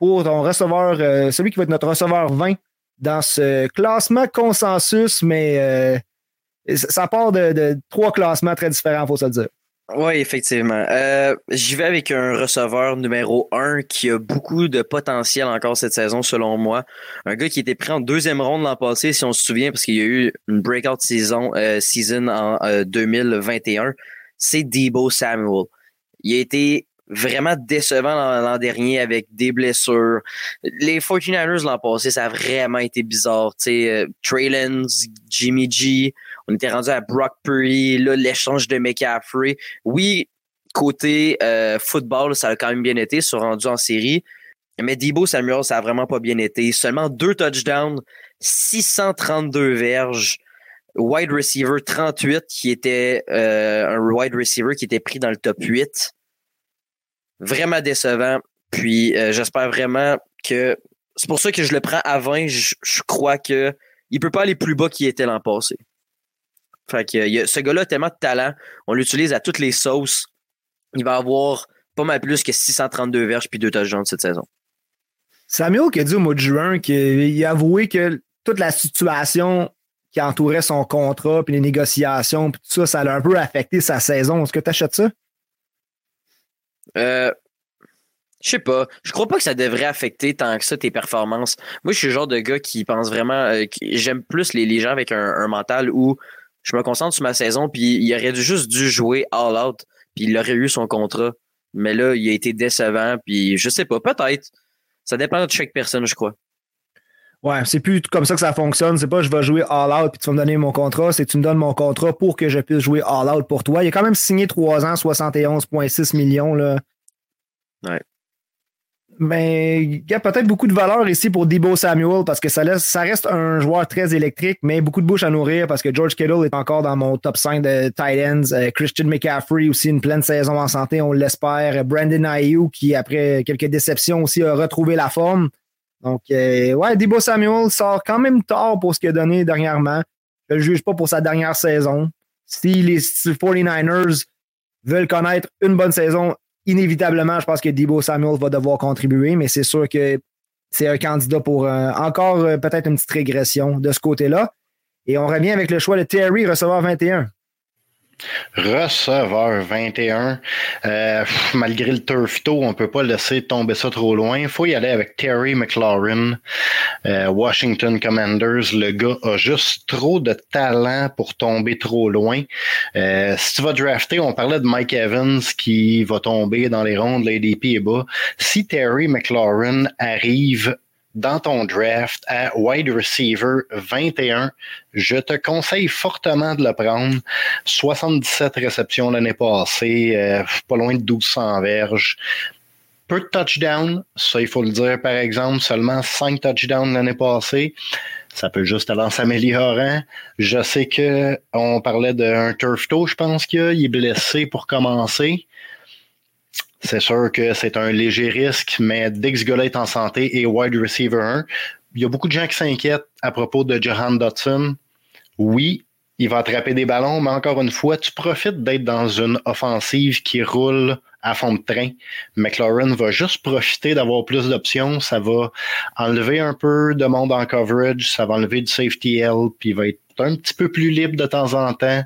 pour ton receveur, euh, celui qui va être notre receveur 20 dans ce classement consensus, mais euh, ça part de, trois classements très différents, il faut se le dire. Oui, effectivement. Euh, J'y vais avec un receveur numéro un qui a beaucoup de potentiel encore cette saison, selon moi. Un gars qui était pris en deuxième ronde l'an passé, si on se souvient, parce qu'il y a eu une breakout season, en 2021. Euh, C'est Debo Samuel. Il a été vraiment décevant l'an dernier avec des blessures. Les 49ers l'an passé, ça a vraiment été bizarre. Sais, euh, Jimmy G, on était rendu à Brock Purdy, là, l'échange de McCaffrey. Oui, côté euh, football, ça a quand même bien été, sont rendus en série. Mais Debo Samuel, ça a vraiment pas bien été. Seulement deux touchdowns, 632 verges, wide receiver 38, qui était euh, un wide receiver qui était pris dans le top 8. Vraiment décevant. Puis euh, j'espère vraiment que. C'est pour ça que je le prends à 20. Je, crois que il peut pas aller plus bas qu'il était l'an passé. Fait que, ce gars-là a tellement de talent. On l'utilise à toutes les sauces. Il va avoir pas mal plus que 632 verges puis deux touchdowns cette saison. Samuel qui a dit au mois de juin qu'il a avoué que toute la situation qui entourait son contrat puis les négociations puis tout ça, ça a un peu affecté sa saison. Est-ce que tu achètes ça? Euh, je sais pas. Je crois pas que ça devrait affecter tant que ça tes performances. Moi, je suis le genre de gars qui pense vraiment. Euh, J'aime plus les, les, gens avec un, un mental où je me concentre sur ma saison, puis il aurait juste dû jouer all out, puis il aurait eu son contrat. Mais là, il a été décevant, puis je sais pas, peut-être. Ça dépend de chaque personne, je crois. Ouais, c'est plus comme ça que ça fonctionne. C'est pas je vais jouer all out puis tu vas me donner mon contrat, c'est tu me donnes mon contrat pour que je puisse jouer all out pour toi. Il a quand même signé 3 ans, 71,6 millions. Là. Ouais. Mais il y a peut-être beaucoup de valeur ici pour Debo Samuel parce que ça, laisse, ça reste un joueur très électrique, mais beaucoup de bouche à nourrir parce que George Kittle est encore dans mon top 5 de tight ends. Euh, Christian McCaffrey aussi une pleine saison en santé, on l'espère. Brandon Ayou qui, après quelques déceptions aussi, a retrouvé la forme. Donc, euh, ouais, Debo Samuel sort quand même tard pour ce qu'il a donné dernièrement. Je le juge pas pour sa dernière saison. Si les 49ers veulent connaître une bonne saison, inévitablement, je pense que Debo Samuel va devoir contribuer, mais c'est sûr que c'est un candidat pour encore peut-être une petite régression de ce côté-là. Et on revient avec le choix de Terry, receveur 21. Receveur 21. Euh, malgré le turf on peut pas laisser tomber ça trop loin. Il faut y aller avec Terry McLaurin, euh, Washington Commanders. Le gars a juste trop de talent pour tomber trop loin. Euh, si tu vas drafter, on parlait de Mike Evans qui va tomber dans les rondes, l'ADP est bas. Si Terry McLaurin arrive dans ton draft à wide receiver 21. Je te conseille fortement de le prendre. 77 réceptions l'année passée, euh, pas loin de 1200 verges. Peu de touchdowns, ça il faut le dire par exemple, seulement 5 touchdowns l'année passée. Ça peut juste aller en s'améliorant. Je sais que on parlait d'un turf toe, je pense qu'il est blessé pour commencer. C'est sûr que c'est un léger risque, mais dès que est en santé et wide receiver 1, il y a beaucoup de gens qui s'inquiètent à propos de Johan Dotson. Oui, il va attraper des ballons, mais encore une fois, tu profites d'être dans une offensive qui roule à fond de train. McLaurin va juste profiter d'avoir plus d'options. Ça va enlever un peu de monde en coverage, ça va enlever du safety L, puis il va être un petit peu plus libre de temps en temps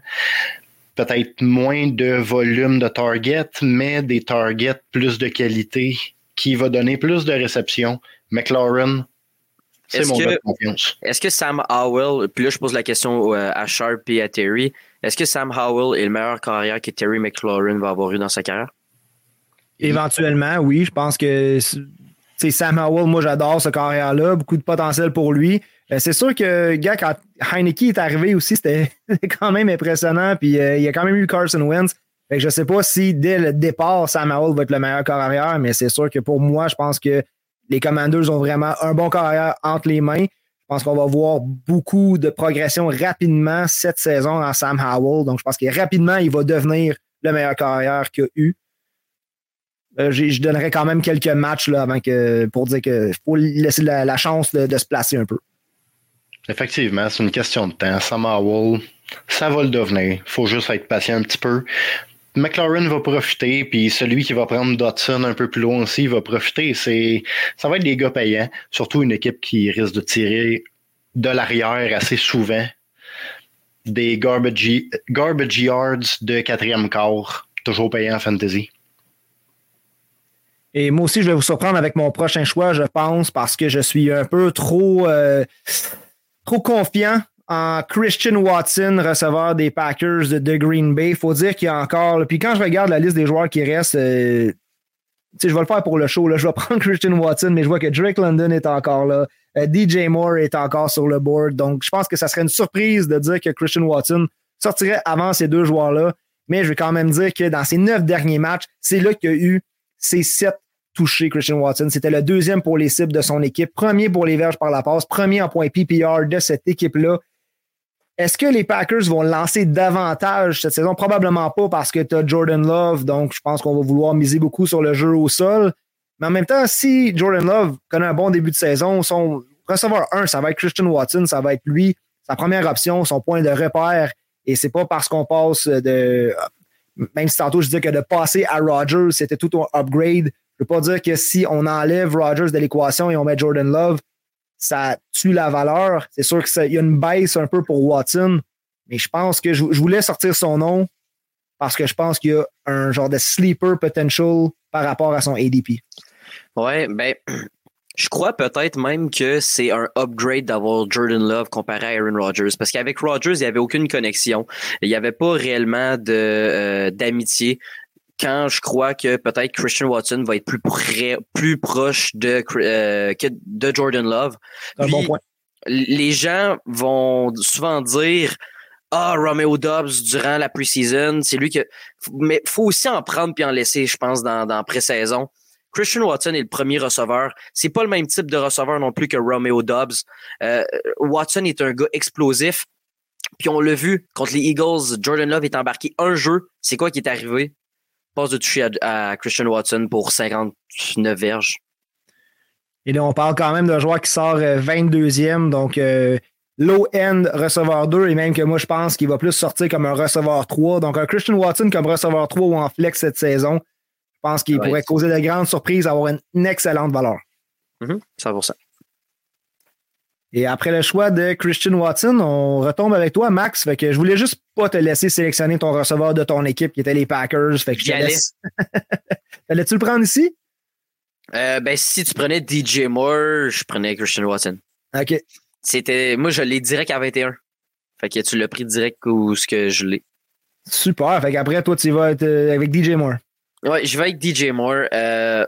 peut-être moins de volume de target, mais des targets plus de qualité qui va donner plus de réception. McLaurin, c'est mon de confiance. Est-ce que Sam Howell, puis là je pose la question euh, à Sharp et à Terry, est-ce que Sam Howell est le meilleur carrière que Terry McLaurin va avoir eu dans sa carrière? Éventuellement, oui. Je pense que c'est Sam Howell, moi j'adore ce carrière-là, beaucoup de potentiel pour lui. Euh, c'est sûr que, gars, quand Heineke est arrivé aussi, c'était quand même impressionnant. Puis euh, il y a quand même eu Carson Wentz. Fait que je sais pas si dès le départ, Sam Howell va être le meilleur corps arrière, mais c'est sûr que pour moi, je pense que les Commanders ont vraiment un bon corps arrière entre les mains. Je pense qu'on va voir beaucoup de progression rapidement cette saison en Sam Howell. Donc, je pense que rapidement, il va devenir le meilleur carrière qu'il a eu. Euh, je donnerais quand même quelques matchs avant que, pour dire qu'il faut laisser la, chance de, se placer un peu. Effectivement, c'est une question de temps. Sam Howell, ça va le devenir. faut juste être patient un petit peu. McLaren va profiter, puis celui qui va prendre Dotson un peu plus loin aussi va profiter. C'est, ça va être des gars payants, surtout une équipe qui risque de tirer de l'arrière assez souvent. Des garbage, yards de quatrième quart, toujours payant en fantasy. Et moi aussi, je vais vous surprendre avec mon prochain choix, je pense, parce que je suis un peu trop. Euh, trop confiant en Christian Watson, receveur des Packers de Green Bay. Faut dire qu'il y a encore. Puis quand je regarde la liste des joueurs qui restent, euh, je vais le faire pour le show. Là. Je vais prendre Christian Watson, mais je vois que Drake London est encore là. Euh, DJ Moore est encore sur le board. Donc, je pense que ça serait une surprise de dire que Christian Watson sortirait avant ces deux joueurs-là. Mais je vais quand même dire que dans ces neuf derniers matchs, c'est là qu'il y a eu ces sept touché Christian Watson. C'était le deuxième pour les cibles de son équipe, premier pour les verges par la passe, premier en point PPR de cette équipe-là. Est-ce que les Packers vont lancer davantage cette saison? Probablement pas parce que tu as Jordan Love, donc je pense qu'on va vouloir miser beaucoup sur le jeu au sol. Mais en même temps, si Jordan Love connaît un bon début de saison, son receveur 1, ça va être Christian Watson, ça va être lui, sa première option, son point de repère. Et c'est pas parce qu'on passe de. Même si tantôt je disais que de passer à Rodgers, c'était tout un upgrade je ne veux pas dire que si on enlève Rodgers de l'équation et on met Jordan Love, ça tue la valeur. C'est sûr qu'il y a une baisse un peu pour Watson, mais je pense que je, voulais sortir son nom parce que je pense qu'il y a un genre de sleeper potential par rapport à son ADP. Ouais, ben, je crois peut-être même que c'est un upgrade d'avoir Jordan Love comparé à Aaron Rodgers. Parce qu'avec Rodgers, il n'y avait aucune connexion. Il n'y avait pas réellement euh, d'amitié quand je crois que peut-être Christian Watson va être plus près, plus proche de, euh, de Jordan Love. Un bon point. Les gens vont souvent dire Ah, Romeo Dobbs durant la preseason, c'est lui que. Mais faut aussi en prendre puis en laisser, je pense, dans, dans pré-saison. Christian Watson est le premier receveur. C'est pas le même type de receveur non plus que Romeo Dobbs. Euh, Watson est un gars explosif. Puis on l'a vu contre les Eagles, Jordan Love est embarqué un jeu. C'est quoi qui est arrivé? Passe de toucher à, Christian Watson pour 59 verges. Et là, on parle quand même d'un joueur qui sort 22e, euh, donc euh, low-end receveur 2, et même que moi, je pense qu'il va plus sortir comme un receveur 3. Donc, un Christian Watson comme receveur 3 ou en flex cette saison, je pense qu'il pourrait causer de grandes surprises, avoir une, excellente valeur. Mm 100%. Et après le choix de Christian Watson, on retombe avec toi, Max. Fait que je voulais juste pas te laisser sélectionner ton receveur de ton équipe qui était les Packers. Fait que je te laisse. Allais-tu le prendre ici? Euh, ben, si tu prenais DJ Moore, je prenais Christian Watson. OK. C'était, moi, je l'ai direct à 21. Fait que tu l'as pris direct où ce que je l'ai. Super. Fait qu'après, toi, tu vas être euh, avec DJ Moore. Ouais, je vais avec DJ Moore. Euh,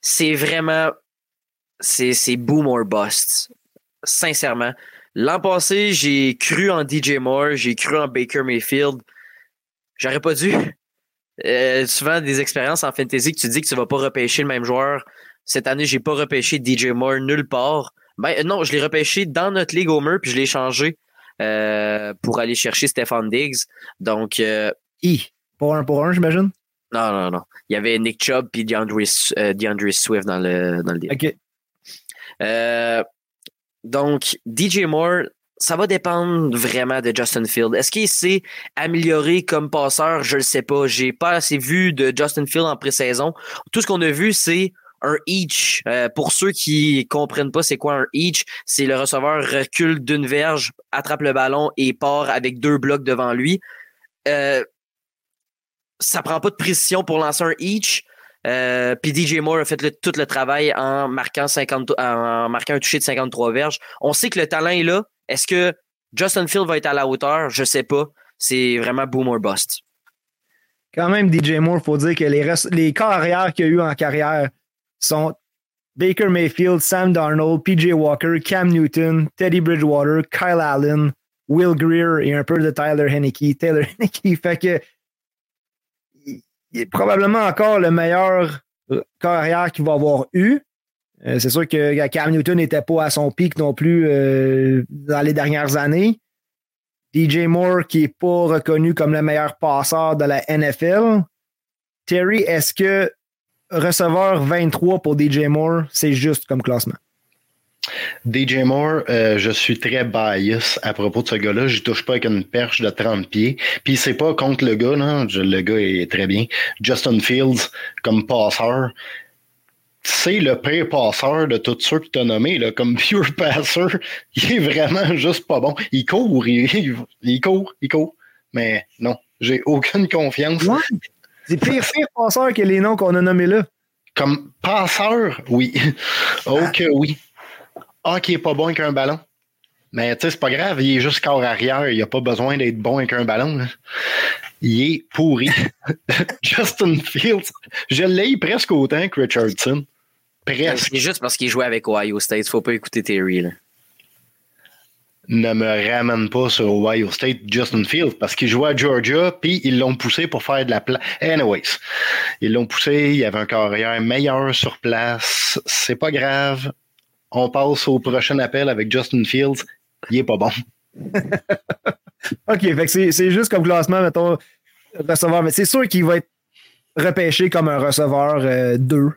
c'est vraiment c'est boom or bust. Sincèrement. L'an passé, j'ai cru en DJ Moore, j'ai cru en Baker Mayfield. J'aurais pas dû. Euh, souvent, des expériences en fantasy que tu dis que tu vas pas repêcher le même joueur. Cette année, j'ai pas repêché DJ Moore nulle part. Ben, non, je l'ai repêché dans notre Ligue Homer, puis je l'ai changé euh, pour aller chercher Stefan Diggs. Donc. Euh, I. Pour un pour un, j'imagine? Non, non, non. Il y avait Nick Chubb et DeAndre, DeAndre Swift dans le, dans le deal. OK. Euh, donc, DJ Moore, ça va dépendre vraiment de Justin Field. Est-ce qu'il s'est amélioré comme passeur? Je ne sais pas. J'ai pas assez vu de Justin Field en pré-saison. Tout ce qu'on a vu, c'est un each. Euh, pour ceux qui comprennent pas c'est quoi un each, c'est le receveur recule d'une verge, attrape le ballon et part avec deux blocs devant lui. Euh, ça prend pas de précision pour lancer un each. Euh, puis DJ Moore a fait tout le travail en marquant, 50, en marquant un toucher de 53 verges. On sait que le talent est là. Est-ce que Justin Field va être à la hauteur? Je sais pas. C'est vraiment boom or bust. Quand même, DJ Moore, il faut dire que les, les carrières qu'il a eu en carrière sont Baker Mayfield, Sam Darnold, PJ Walker, Cam Newton, Teddy Bridgewater, Kyle Allen, Will Greer et un peu de Tyler Henneke. Taylor Henneke fait que il est probablement encore le meilleur euh, carrière qu'il va avoir eu. Euh, c'est sûr que Cam Newton n'était pas à son pic non plus euh, dans les dernières années. DJ Moore, qui n'est pas reconnu comme le meilleur passeur de la NFL. Terry, est-ce que receveur 23 pour DJ Moore, c'est juste comme classement? DJ Moore, euh, je suis très bias à propos de ce gars-là. Je touche pas avec une perche de 30 pieds. Puis c'est pas contre le gars, là. le gars est très bien. Justin Fields, comme passeur, c'est le pire passeur de tous ceux que tu as nommés, là, comme pure passer. Il est vraiment juste pas bon. Il court, il, il court, il court. Mais non, j'ai aucune confiance. C'est pire, pire passeur que les noms qu'on a nommés là. Comme passeur, oui. ok, oui. Ah, qui est pas bon avec un ballon. Mais tu sais, c'est pas grave, il est juste corps arrière, il a pas besoin d'être bon avec un ballon. Il est pourri. Justin Fields, je l'ai presque autant que Richardson. Presque. C'est juste parce qu'il jouait avec Ohio State, faut pas écouter Terry. Là. Ne me ramène pas sur Ohio State Justin Fields parce qu'il jouait à Georgia, puis ils l'ont poussé pour faire de la place. Anyways, ils l'ont poussé, il y avait un carrière meilleur sur place. C'est pas grave on passe au prochain appel avec Justin Fields. Il est pas bon. OK, c'est juste comme classement, mettons, receveur. Mais c'est sûr qu'il va être repêché comme un receveur 2 euh,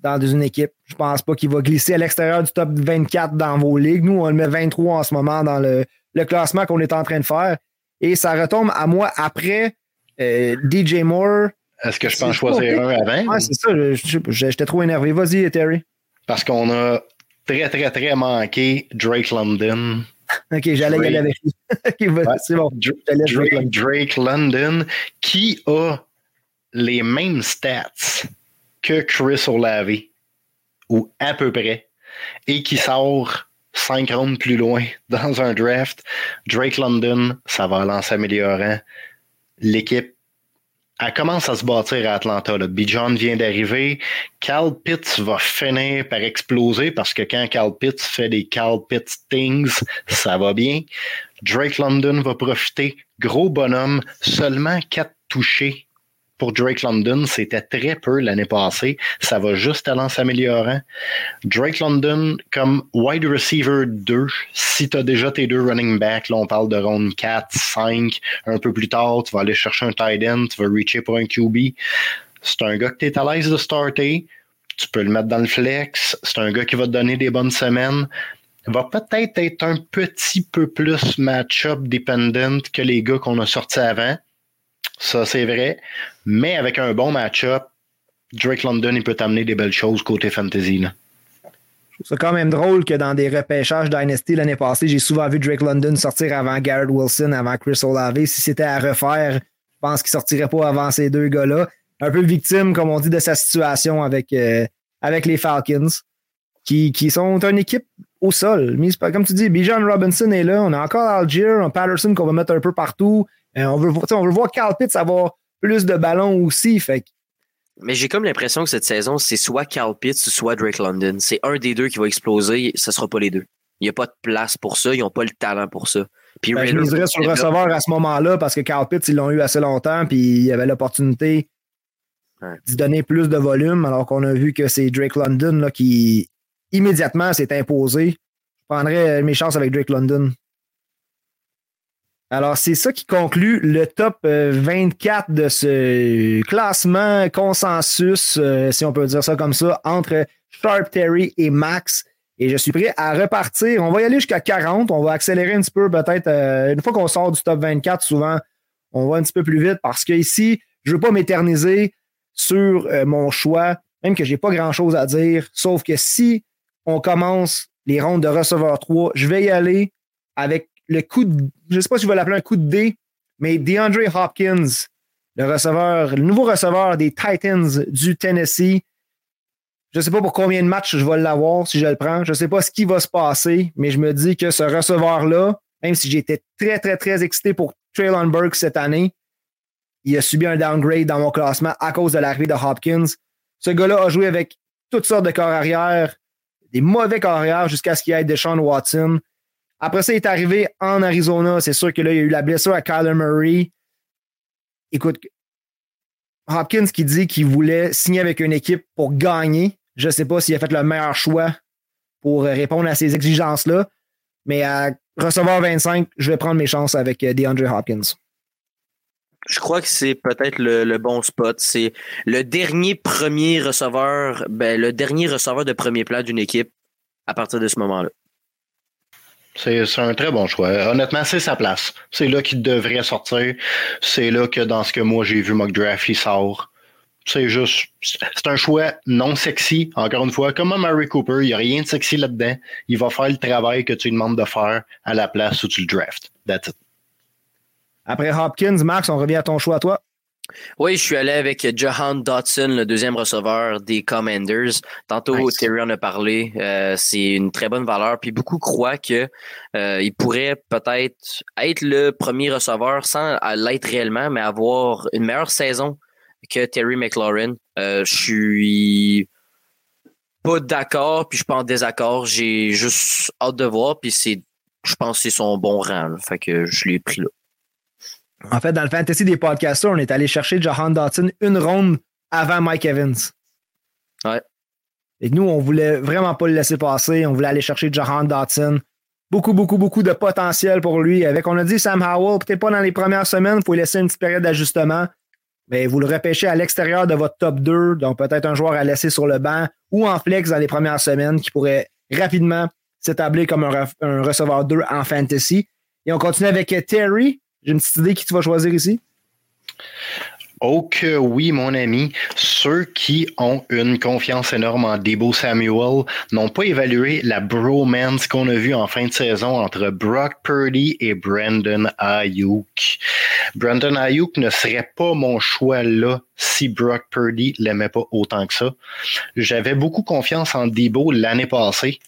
dans une équipe. Je pense pas qu'il va glisser à l'extérieur du top 24 dans vos ligues. Nous, on le met 23 en ce moment dans le, classement qu'on est en train de faire. Et ça retombe à moi après euh, DJ Moore. Est-ce que je peux en choisir un avant? Ah, c'est ça. J'étais trop énervé. Vas-y, Terry. Parce qu'on a très, très, très manqué Drake London. OK, j'allais y aller avec lui. c'est bon. Drake, Drake, London, qui a les mêmes stats que Chris Olave, ou à peu près, et qui sort cinq rondes plus loin dans un draft. Drake London, ça va aller en s'améliorant. L'équipe elle commence à se bâtir à Atlanta. Là. Bijan vient d'arriver. Cal Pitts va finir par exploser parce que quand Cal Pitts fait des Cal Pitts things, ça va bien. Drake London va profiter. Gros bonhomme, seulement quatre touchés pour Drake London, c'était très peu l'année passée. Ça va juste aller en s'améliorant. Drake London, comme wide receiver 2, si tu as déjà tes deux running backs, là on parle de round 4, 5, un peu plus tard, tu vas aller chercher un tight end, tu vas reacher pour un QB. C'est un gars que tu es à l'aise de starter. Tu peux le mettre dans le flex. C'est un gars qui va te donner des bonnes semaines va peut-être être un petit peu plus match-up dependent que les gars qu'on a sortis avant. Ça, c'est vrai. Mais avec un bon match-up, Drake London, il peut t'amener des belles choses côté fantasy. Là. C'est quand même drôle que dans des repêchages Dynasty l'année passée, j'ai souvent vu Drake London sortir avant Garrett Wilson, avant Chris Olave. Si c'était à refaire, je pense qu'il sortirait pas avant ces deux gars-là. Un peu victime, comme on dit, de sa situation avec, euh, avec les Falcons, qui, qui sont une équipe au sol. Comme tu dis, Bijan Robinson est là. On a encore Algier, un Patterson qu'on va mettre un peu partout. Euh, on, veut, on veut voir Carl Pitts avoir plus de ballons aussi. Fait mais j'ai comme l'impression que cette saison, c'est soit Carl Pitts, soit Drake London. C'est un des deux qui va exploser, ce sera pas les deux. Il n'y a pas de place pour ça, ils n'ont pas le talent pour ça. Puis ben, je miserais sur le receveur à ce moment-là parce que Carl Pitts, ils l'ont eu assez longtemps, puis il y avait l'opportunité d'y donner plus de volume, alors qu'on a vu que c'est Drake London là, qui immédiatement s'est imposé. Je prendrais mes chances avec Drake London. Alors, c'est ça qui conclut le top 24 euh, de ce classement consensus, euh, si on peut dire ça comme ça, entre Sharp Terry et Max. Et je suis prêt à repartir. On va y aller jusqu'à 40. On va accélérer un petit peu, peut-être. Euh, une fois qu'on sort du top 24, souvent, on va un petit peu plus vite parce que ici, je ne veux pas m'éterniser sur mon choix, même que je n'ai pas grand-chose à dire. Sauf que si on commence les rondes de receveur 3, je vais y aller avec le coup de, je sais pas si je vais l'appeler un coup de dé, mais DeAndre Hopkins, le receveur, nouveau receveur des Titans du Tennessee. Je ne sais pas pour combien de matchs je vais l'avoir si je le prends. Je ne sais pas ce qui va se passer, mais je me dis que ce receveur-là, même si j'étais très, très, très excité pour Traylon Burke cette année, il a subi un downgrade dans mon classement à cause de l'arrivée de Hopkins. Ce gars-là a joué avec toutes sortes de corps arrière, des mauvais corps arrière jusqu'à ce qu'il y ait Deshaun Watson. Après ça, il est arrivé en Arizona. C'est sûr que là, il y a eu la blessure à Kyler Murray. Écoute, Hopkins qui dit qu'il voulait signer avec une équipe pour gagner. Je ne sais pas s'il a fait le meilleur choix pour répondre à ces exigences-là. Mais à recevoir 25, je vais prendre mes chances avec euh, DeAndre Hopkins. Je crois que c'est peut-être le, bon spot. C'est le dernier premier receveur, ben, le dernier receveur de premier plan d'une équipe à partir de ce moment-là. C'est un très bon choix. Honnêtement, c'est sa place. C'est là qu'il devrait sortir. C'est là que dans ce que moi j'ai vu McDraft, il sort. C'est juste, c'est un choix non sexy. Encore une fois, comme Mary Cooper, il n'y a rien de sexy là-dedans. Il va faire le travail que tu lui demandes de faire à la place où tu le drafts. That's it. Après Hopkins, Max, on revient à ton choix, toi. Oui, je suis allé avec Johan Dotson, le deuxième receveur des Commanders. Tantôt, Terry en a parlé. Euh, c'est une très bonne valeur. Puis beaucoup croient qu'il euh, pourrait peut-être être le premier receveur sans l'être réellement, mais avoir une meilleure saison que Terry McLaurin. Euh, je suis pas d'accord, puis je suis pas en désaccord. J'ai juste hâte de voir, puis c'est, je pense que c'est son bon rang. Fait que je l'ai pris là. En fait, dans le fantasy des podcasters, on est allé chercher Johan Dotson une ronde avant Mike Evans. Ouais. Et nous, on voulait vraiment pas le laisser passer. On voulait aller chercher Johan Dotson. Beaucoup, beaucoup, beaucoup de potentiel pour lui. Avec, on a dit Sam Howell, peut-être pas dans les premières semaines, il faut laisser une petite période d'ajustement. Mais vous le repêchez à l'extérieur de votre top 2, donc peut-être un joueur à laisser sur le banc ou en flex dans les premières semaines qui pourrait rapidement s'établir comme un, un receveur 2 en fantasy. Et on continue avec Terry, j'ai une petite idée qui tu vas choisir ici? Oh que oui, mon ami. Ceux qui ont une confiance énorme en Debo Samuel n'ont pas évalué la bromance qu'on a vue en fin de saison entre Brock Purdy et Brandon Ayuk. Brandon Ayuk ne serait pas mon choix là si Brock Purdy l'aimait pas autant que ça. J'avais beaucoup confiance en Debo l'année passée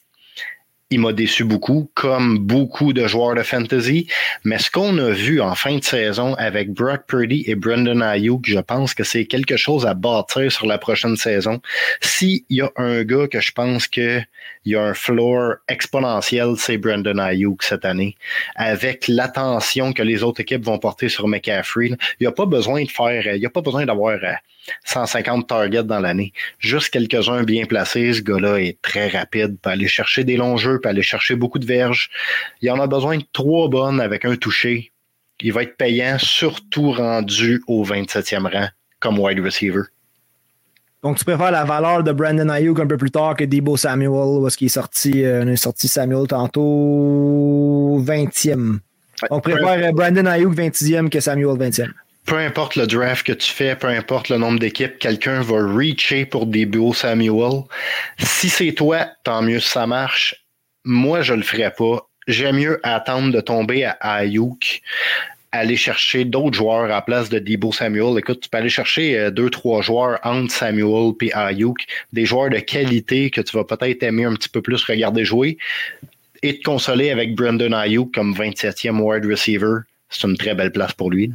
il m'a déçu beaucoup, comme beaucoup de joueurs de fantasy. Mais ce qu'on a vu en fin de saison avec Brock Purdy et Brendan Ayuk, je pense que c'est quelque chose à bâtir sur la prochaine saison. S'il y a un gars que je pense que il y a un floor exponentiel, c'est Brendan Ayuk cette année. Avec l'attention que les autres équipes vont porter sur McCaffrey, il n'y a pas besoin de faire, il n'y pas besoin d'avoir 150 euh, targets dans l'année. Juste quelques-uns bien placés. Ce gars-là est très rapide, peut aller chercher des longs jeux, peut aller chercher beaucoup de verges. Il en a besoin de trois bonnes avec un toucher. Il va être payant, surtout rendu au 27e rang comme wide receiver. Donc, tu préfères la valeur de Brandon Ayuk un peu plus tard que Debo Samuel, où est-ce qu'il est sorti, euh, on est sorti Samuel tantôt 20e. Donc, tu préfères Brandon Ayuk 26e que Samuel 20e. peu importe le draft que tu fais, peu importe le nombre d'équipes, quelqu'un va reacher pour Beau Samuel. Si c'est toi, tant mieux si ça marche. Moi, je le ferais pas. J'aime mieux attendre de tomber à Ayuk, aller chercher d'autres joueurs à la place de Debo Samuel. Écoute, tu peux aller chercher euh, deux, trois joueurs entre Samuel et Ayuk, des joueurs de qualité que tu vas peut-être aimer un petit peu plus regarder jouer et te consoler avec Brandon Ayuk comme 27e wide receiver. C'est une très belle place pour lui.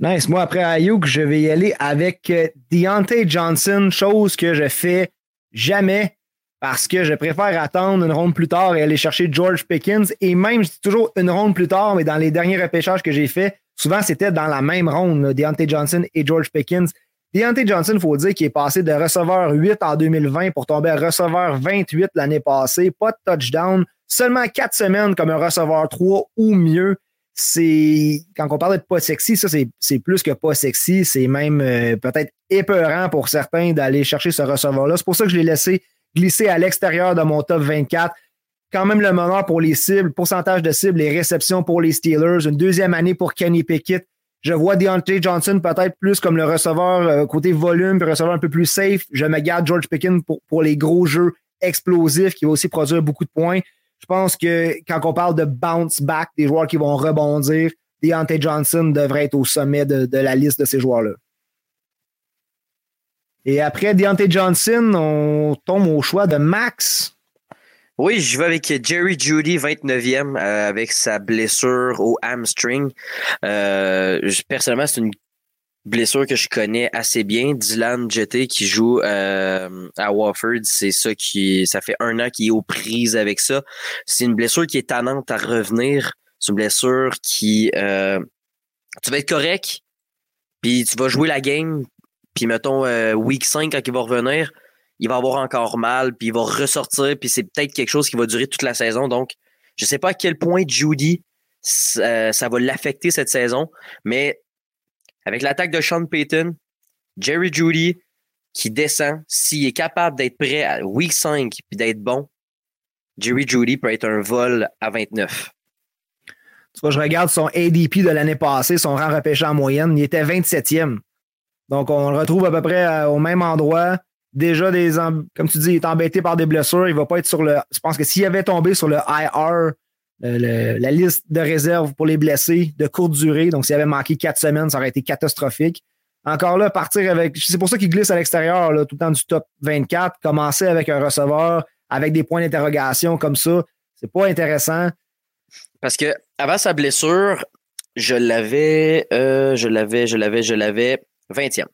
Nice. Moi, après Ayuk, je vais y aller avec euh, Deontay Johnson, chose que je fais jamais parce que je préfère attendre une ronde plus tard et aller chercher George Pickens. Et même, je dis toujours une ronde plus tard, mais dans les derniers repêchages que j'ai faits, souvent c'était dans la même ronde, Deontay Johnson et George Pickens. Deontay Johnson, il faut dire qu'il est passé de receveur 8 en 2020 pour tomber à receveur 28 l'année passée. Pas de touchdown. Seulement quatre semaines comme un receveur 3 ou mieux c'est quand on parle de pas sexy, ça c'est plus que pas sexy, c'est même euh, peut-être épeurant pour certains d'aller chercher ce receveur-là. C'est pour ça que je l'ai laissé glisser à l'extérieur de mon top 24. Quand même le meneur pour les cibles, pourcentage de cibles, les réceptions pour les Steelers, une deuxième année pour Kenny Pickett. Je vois Deontay Johnson peut-être plus comme le receveur euh, côté volume, puis receveur un peu plus safe. Je me garde George Pickens pour, les gros jeux explosifs qui va aussi produire beaucoup de points. Je pense que quand on parle de bounce back, des joueurs qui vont rebondir, Deontay Johnson devrait être au sommet de, la liste de ces joueurs-là. Et après Deontay Johnson, on tombe au choix de Max. Oui, je vais avec Jerry Judy, 29e, euh, avec sa blessure au hamstring. Euh, personnellement, c'est une blessure que je connais assez bien. Dylan Jetté qui joue euh, à Wofford, c'est ça qui ça fait un an qu'il est aux prises avec ça. C'est une blessure qui est tannante à revenir. C'est une blessure qui tu vas être correct, puis tu vas jouer la game, puis mettons euh, week 5 quand il va revenir, il va avoir encore mal, puis il va ressortir, puis c'est peut-être quelque chose qui va durer toute la saison. Donc, je sais pas à quel point Judy ça, ça va l'affecter cette saison, mais avec l'attaque de Sean Payton, Jerry Judy qui descend, s'il est capable d'être prêt à week 5 puis d'être bon, Jerry Judy peut être un vol à 29. Tu vois, je regarde son ADP de l'année passée, son rang repêché en moyenne, il était 27e. Donc, on le retrouve à peu près euh, au même endroit. Déjà, des, comme tu dis, il est embêté par des blessures. Il va pas être sur le. Je pense que s'il avait tombé sur le IR la liste de réserve pour les blessés de courte durée. Donc, s'il avait manqué quatre semaines, ça aurait été catastrophique. Encore là, partir avec. C'est pour ça qu'il glisse à l'extérieur, tout le temps du top 24. Commencer avec un receveur avec des points d'interrogation comme ça, c'est pas intéressant. Parce que avant sa blessure, je l'avais, euh, je l'avais, je l'avais, je l'avais 20e.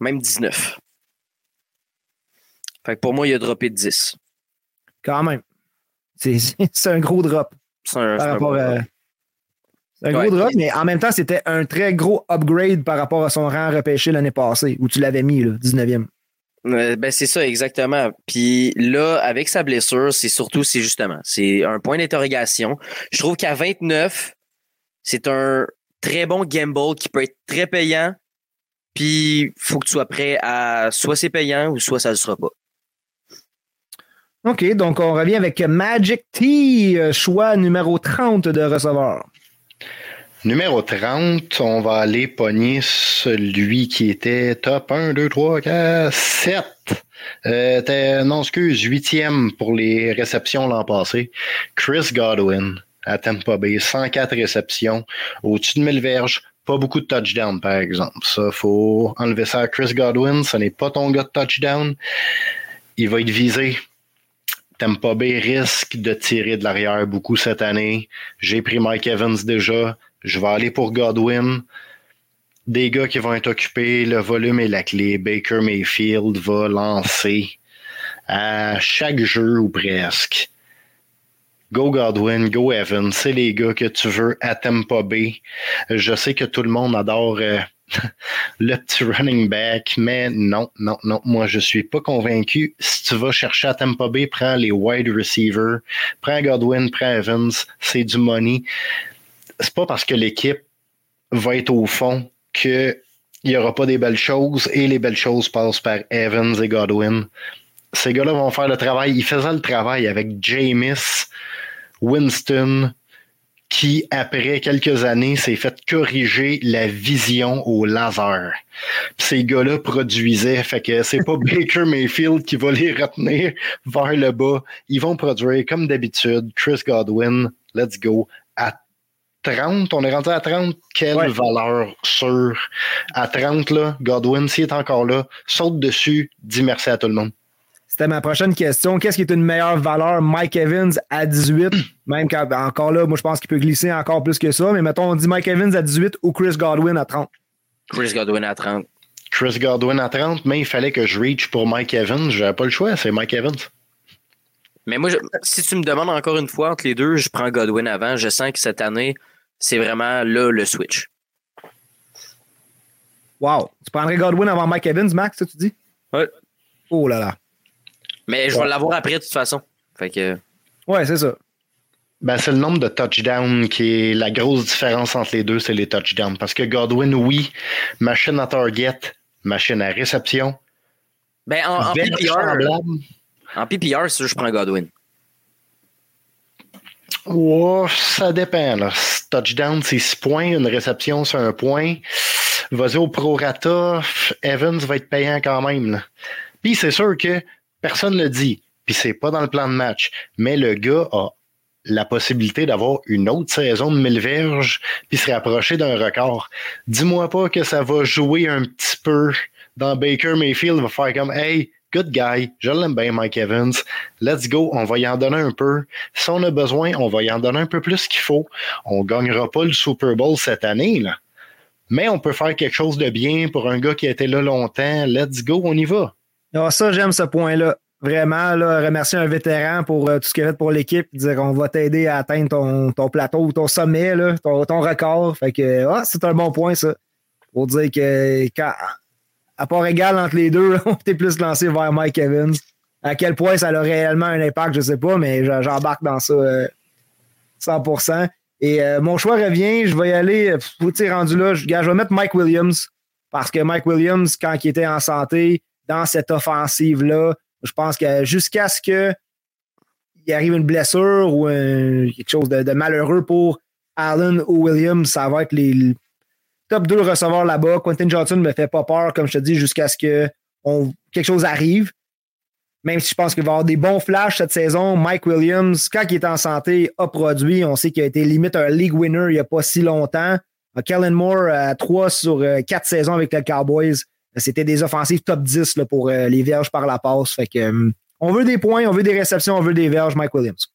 Même 19. Fait que pour moi, il a droppé 10. Quand même. C'est un gros drop. C'est un, gros drop, mais en même temps, c'était un très gros upgrade par rapport à son rang repêché l'année passée, où tu l'avais mis, là, 19e. ben c'est ça, exactement. Puis là, avec sa blessure, c'est surtout, c'est justement, c'est un point d'interrogation. Je trouve qu'à 29, c'est un très bon gamble qui peut être très payant. Puis, il faut que tu sois prêt à soit c'est payant ou soit ça ne le sera pas. OK, donc on revient avec Magic T, euh, choix numéro 30 de receveur. Numéro 30, on va aller pogner celui qui était top 1, 2, 3, 4, 7. Euh, non, excuse, huitième pour les réceptions l'an passé. Chris Godwin à Tampa Bay, 104 réceptions, au-dessus de 1000 verges, pas beaucoup de touchdowns, par exemple. Ça, faut enlever ça à Chris Godwin. Ce n'est pas ton gars de touchdown. Il va être visé Tampa Bay risque de tirer de l'arrière beaucoup cette année. J'ai pris Mike Evans déjà. Je vais aller pour Godwin. Des gars qui vont être occupés, le volume est la clé. Baker Mayfield va lancer à chaque jeu ou presque. Go Godwin, go Evans, c'est les gars que tu veux à Tampa Bay. Je sais que tout le monde adore euh, le petit running back, mais non, non, non, moi je suis pas convaincu. Si tu vas chercher à Tampa Bay, prends les wide receivers, prends Godwin, prends Evans, c'est du money. C'est pas parce que l'équipe va être au fond qu'il n'y aura pas des belles choses et les belles choses passent par Evans et Godwin. Ces gars-là vont faire le travail. Ils faisaient le travail avec Jameis, Winston, qui, après quelques années, s'est fait corriger la vision au laser. ces gars-là produisaient, fait que c'est pas Baker Mayfield qui va les retenir vers le bas. Ils vont produire, comme d'habitude, Chris Godwin, let's go, à 30, on est rendu à 30, quelle valeur sûre. À 30, là, Godwin, s'il est encore là, saute dessus, dis merci à tout le monde. C'était ma prochaine question. Qu'est-ce qui est une meilleure valeur? Mike Evans à 18, même quand, encore là, moi je pense qu'il peut glisser encore plus que ça, mais mettons, on dit Mike Evans à 18 ou Chris Godwin à 30. Chris Godwin à 30. Chris Godwin à 30, mais il fallait que je reach pour Mike Evans. J'avais pas le choix, c'est Mike Evans. Mais moi, si tu me demandes encore une fois entre les deux, je prends Godwin avant. Je sens que cette année, c'est vraiment là le switch. Wow. Tu prendrais Godwin avant Mike Evans, Max, ça tu dis? Oui. Oh là là. Mais je vais l'avoir après de toute façon. Fait que. Ouais, c'est ça. Ben, c'est le nombre de touchdowns qui est la grosse différence entre les deux, c'est les touchdowns. Parce que Godwin, oui, machine à target, machine à réception. Ben, en, PPR, en PPR, je prends Godwin. Oh, ça dépend. Là. Touchdown, c'est 6 points. Une réception, c'est un point. Vas-y au prorata. Evans va être payant quand même. Puis c'est sûr que Personne ne le dit. Puis c'est pas dans le plan de match. Mais le gars a la possibilité d'avoir une autre saison de 1000 verges puis se rapprocher d'un record. Dis-moi pas que ça va jouer un petit peu dans Baker Mayfield, va faire comme Hey, good guy, je l'aime bien, Mike Evans. Let's go, on va y en donner un peu. Si on a besoin, on va y en donner un peu plus qu'il faut. On gagnera pas le Super Bowl cette année, là. Mais on peut faire quelque chose de bien pour un gars qui a été là longtemps. Let's go, on y va. Ah, ça, j'aime ce point-là. Vraiment, là, remercier un vétéran pour euh, tout ce qu'il a fait pour l'équipe, dire qu'on va t'aider à atteindre ton, ton, plateau ou ton sommet, là, ton, ton, record. Fait que ah, c'est un bon point, ça. Pour dire que à part égal entre les deux, on était plus lancé vers Mike Evans. À quel point ça a réellement un impact, je sais pas, mais j'embarque dans ça 100%. Euh, Et euh, mon choix revient, je vais y aller, vous rendu là, je, je vais mettre Mike Williams parce que Mike Williams, quand il était en santé, dans cette offensive-là. Je pense que jusqu'à ce qu'il arrive une blessure ou quelque chose de, malheureux pour Allen ou Williams, ça va être les top 2 receveurs là-bas. Quentin Johnson ne me fait pas peur, comme je te dis, jusqu'à ce que quelque chose arrive. Même si je pense qu'il va y avoir des bons flashs cette saison, Mike Williams, quand il est en santé, a produit. On sait qu'il a été limite un league winner il n'y a pas si longtemps. Kellen Moore à 3 sur 4 euh, saisons avec les Cowboys. C'était des offensives top 10 là, pour euh, les verges par la passe. Euh, on veut des points, on veut des réceptions, on veut des verges, Mike Williams.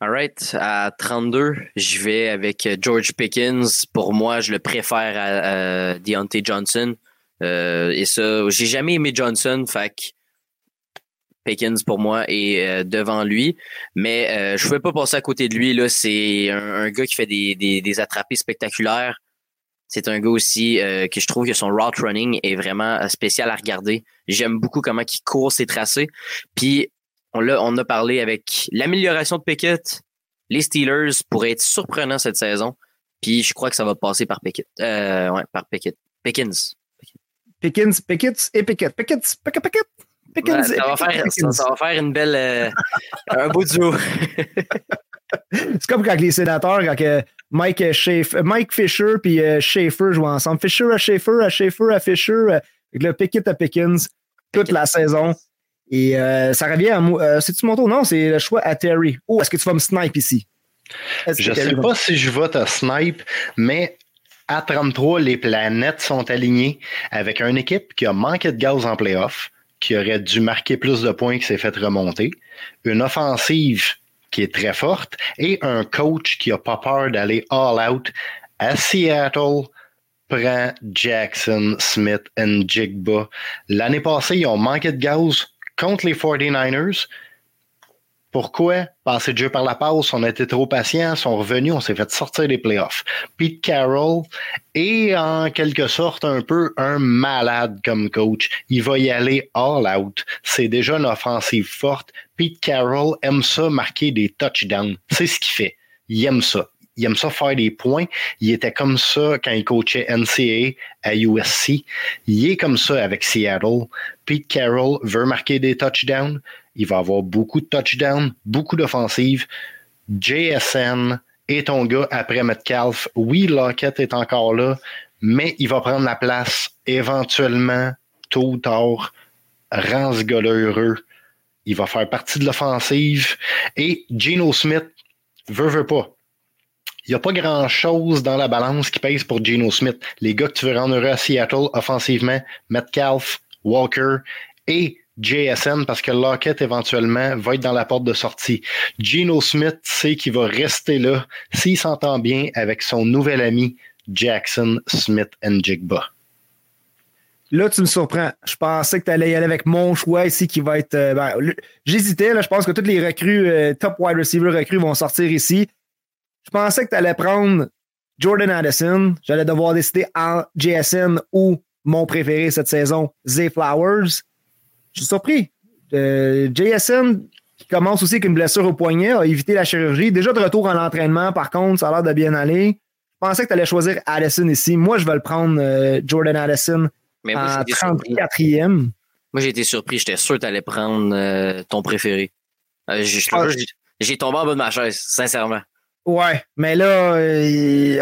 All right. À 32, je vais avec euh, George Pickens. Pour moi, je le préfère à, Deontay Johnson. et ça, j'ai jamais aimé Johnson. Fait Pickens, pour moi, est devant lui. Mais je ne pouvais pas passer à côté de lui. C'est un, gars qui fait des, des, des attrapés spectaculaires. C'est un gars aussi euh, que je trouve que son route running est vraiment euh, spécial à regarder. J'aime beaucoup comment il court ses tracés. Puis on a, on a parlé avec l'amélioration de Pickett. Les Steelers pourraient être surprenants cette saison. Puis je crois que ça va passer par Pickett. Euh, ouais, par Pickett. Pickens. Pickens, Pickett et Pickett. Pickett, Pickett, Pickett. Pickens ça, va faire, ça, va faire une belle. un beau duo. C'est comme quand les sénateurs, quand Mike, Mike Fisher puis euh, Schaefer jouent ensemble. Fisher à Schaefer, à Schaefer à Fisher, euh, avec le Pickett à Pickens toute la saison. Et euh, ça revient à. C'est-tu mon tour? Non, c'est le choix à Terry. Oh, est-ce que tu vas me snipe ici? Je ne sais pas si je vote à snipe, mais à 33, les planètes sont alignées avec une équipe qui a manqué de gaz en playoff, qui aurait dû marquer plus de points qui s'est fait remonter, une offensive qui est très forte et un coach qui n'a pas peur d'aller all out à Seattle prend Jackson, Smith et Jigba. L'année passée, ils ont manqué de gaz contre les 49ers. Pourquoi? Passer de par la passe, on a été trop patients, sont revenus, on s'est fait sortir des playoffs. Pete Carroll est en quelque sorte un peu un malade comme coach. Il va y aller all out. C'est déjà une offensive forte. Pete Carroll aime ça marquer des touchdowns. C'est ce qu'il fait. Il aime ça. Il aime ça faire des points. Il était comme ça quand il coachait NCAA à USC. Il est comme ça avec Seattle. Pete Carroll veut marquer des touchdowns. Il va avoir beaucoup de touchdowns, beaucoup d'offensives. JSN et ton gars après Metcalf. Oui, Lockett est encore là, mais il va prendre la place éventuellement, tôt ou tard. Rends ce gars-là heureux. Il va faire partie de l'offensive. Et Geno Smith veut, veut pas. Il n'y a pas grand-chose dans la balance qui pèse pour Geno Smith. Les gars que tu veux rendre heureux à Seattle offensivement, Metcalf, Walker et JSN parce que Lockett éventuellement va être dans la porte de sortie. Geno Smith sait qu'il va rester là s'il s'entend bien avec son nouvel ami Jackson Smith Jigba. Là, tu me surprends. Je pensais que tu allais y aller avec mon choix ici qui va être. Euh, ben, J'hésitais. Je pense que toutes les recrues, euh, top wide receiver recrues vont sortir ici. Je pensais que tu allais prendre Jordan Addison. J'allais devoir décider en JSN ou mon préféré cette saison, Zay Flowers. Je suis surpris. Euh, JSN, qui commence aussi avec une blessure au poignet, a évité la chirurgie. Déjà de retour en entraînement, par contre, ça a l'air de bien aller. Je pensais que tu allais choisir Addison ici. Moi, je vais le prendre, euh, Jordan Addison, Mais moi, en 34e. Moi, j'ai été surpris. J'étais sûr que tu allais prendre euh, ton préféré. Ah, j'ai tombé en bas de ma chaise, sincèrement. Ouais, mais là,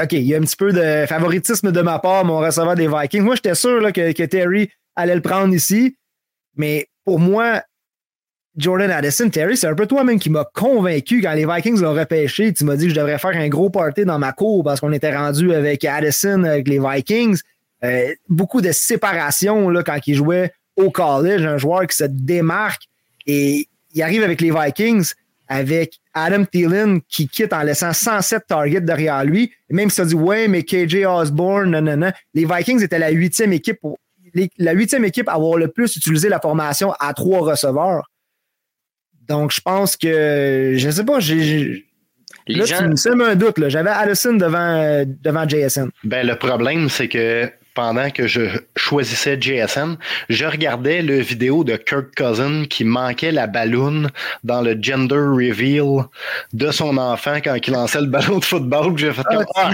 OK, il y a un petit peu de favoritisme de ma part, mon receveur des Vikings. Moi, j'étais sûr là, que, que, Terry allait le prendre ici. Mais pour moi, Jordan Addison, Terry, c'est un peu toi-même qui m'a convaincu quand les Vikings l'ont repêché. Tu m'as dit que je devrais faire un gros party dans ma cour parce qu'on était rendu avec Addison, avec les Vikings. Euh, beaucoup de séparation là, quand il jouait au college, un joueur qui se démarque et il arrive avec les Vikings avec Adam Thielen qui quitte en laissant 107 targets derrière lui. Et même si tu as dit, ouais, mais KJ Osborne, non, non, non. Les Vikings étaient la huitième équipe pour la huitième équipe à avoir le plus utilisé la formation à trois receveurs. Donc, je pense que, je ne sais pas, j'ai. Là, gens... tu me un doute. J'avais Allison devant, devant JSN. Ben, le problème, c'est que pendant que je choisissais JSN, je regardais le vidéo de Kirk Cousin qui manquait la balloune dans le gender reveal de son enfant quand il lançait le ballon de football. J'ai fait comme ah,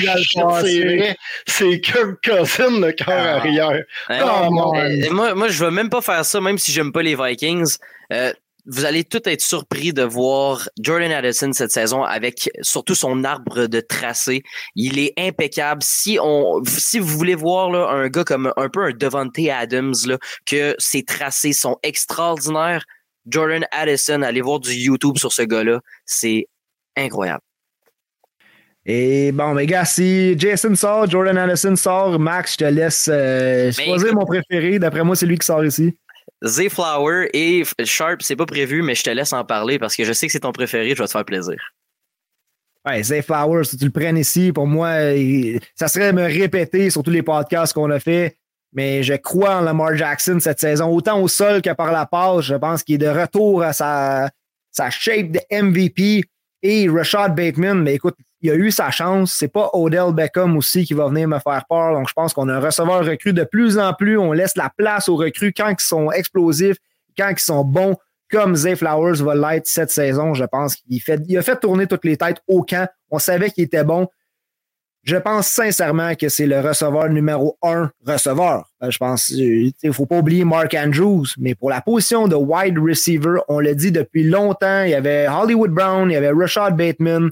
c'est c'est Kirk Cousin le cœur ah. arrière. Oh, moi, moi, je veux même pas faire ça, même si j'aime pas les Vikings. Euh, vous allez tout être surpris de voir Jordan Addison cette saison avec surtout son arbre de tracé. Il est impeccable. Si on, si vous voulez voir là, un gars comme un peu un Devante Adams, là, que ses tracés sont extraordinaires, Jordan Addison, allez voir du YouTube sur ce gars-là. C'est incroyable. Et bon, mes gars, si Jason sort, Jordan Addison sort, Max, je te laisse euh, ben, choisir mon préféré. D'après moi, c'est lui qui sort ici. Zayflower et Sharp, c'est pas prévu, mais je te laisse en parler parce que je sais que c'est ton préféré, je vais te faire plaisir. Ouais, Zayflower, si tu le prennes ici, pour moi, ça serait me répéter sur tous les podcasts qu'on a fait. Mais je crois en Lamar Jackson cette saison, autant au sol que par la passe. Je pense qu'il est de retour à sa shape de MVP. Et Rashad Bateman, mais écoute, il a eu sa chance. C'est pas Odell Beckham aussi qui va venir me faire peur. Donc, je pense qu'on a un receveur recru de plus en plus. On laisse la place aux recrues quand ils sont explosifs, quand ils sont bons, comme Zay Flowers va l'être cette saison. Je pense qu'il fait, a fait tourner toutes les têtes au camp. On savait qu'il était bon. Je pense sincèrement que c'est le receveur numéro un receveur. Euh, je pense, il ne faut pas oublier Mark Andrews, mais pour la position de wide receiver, on l'a dit depuis longtemps, il y avait Hollywood Brown, il y avait Rashad Bateman,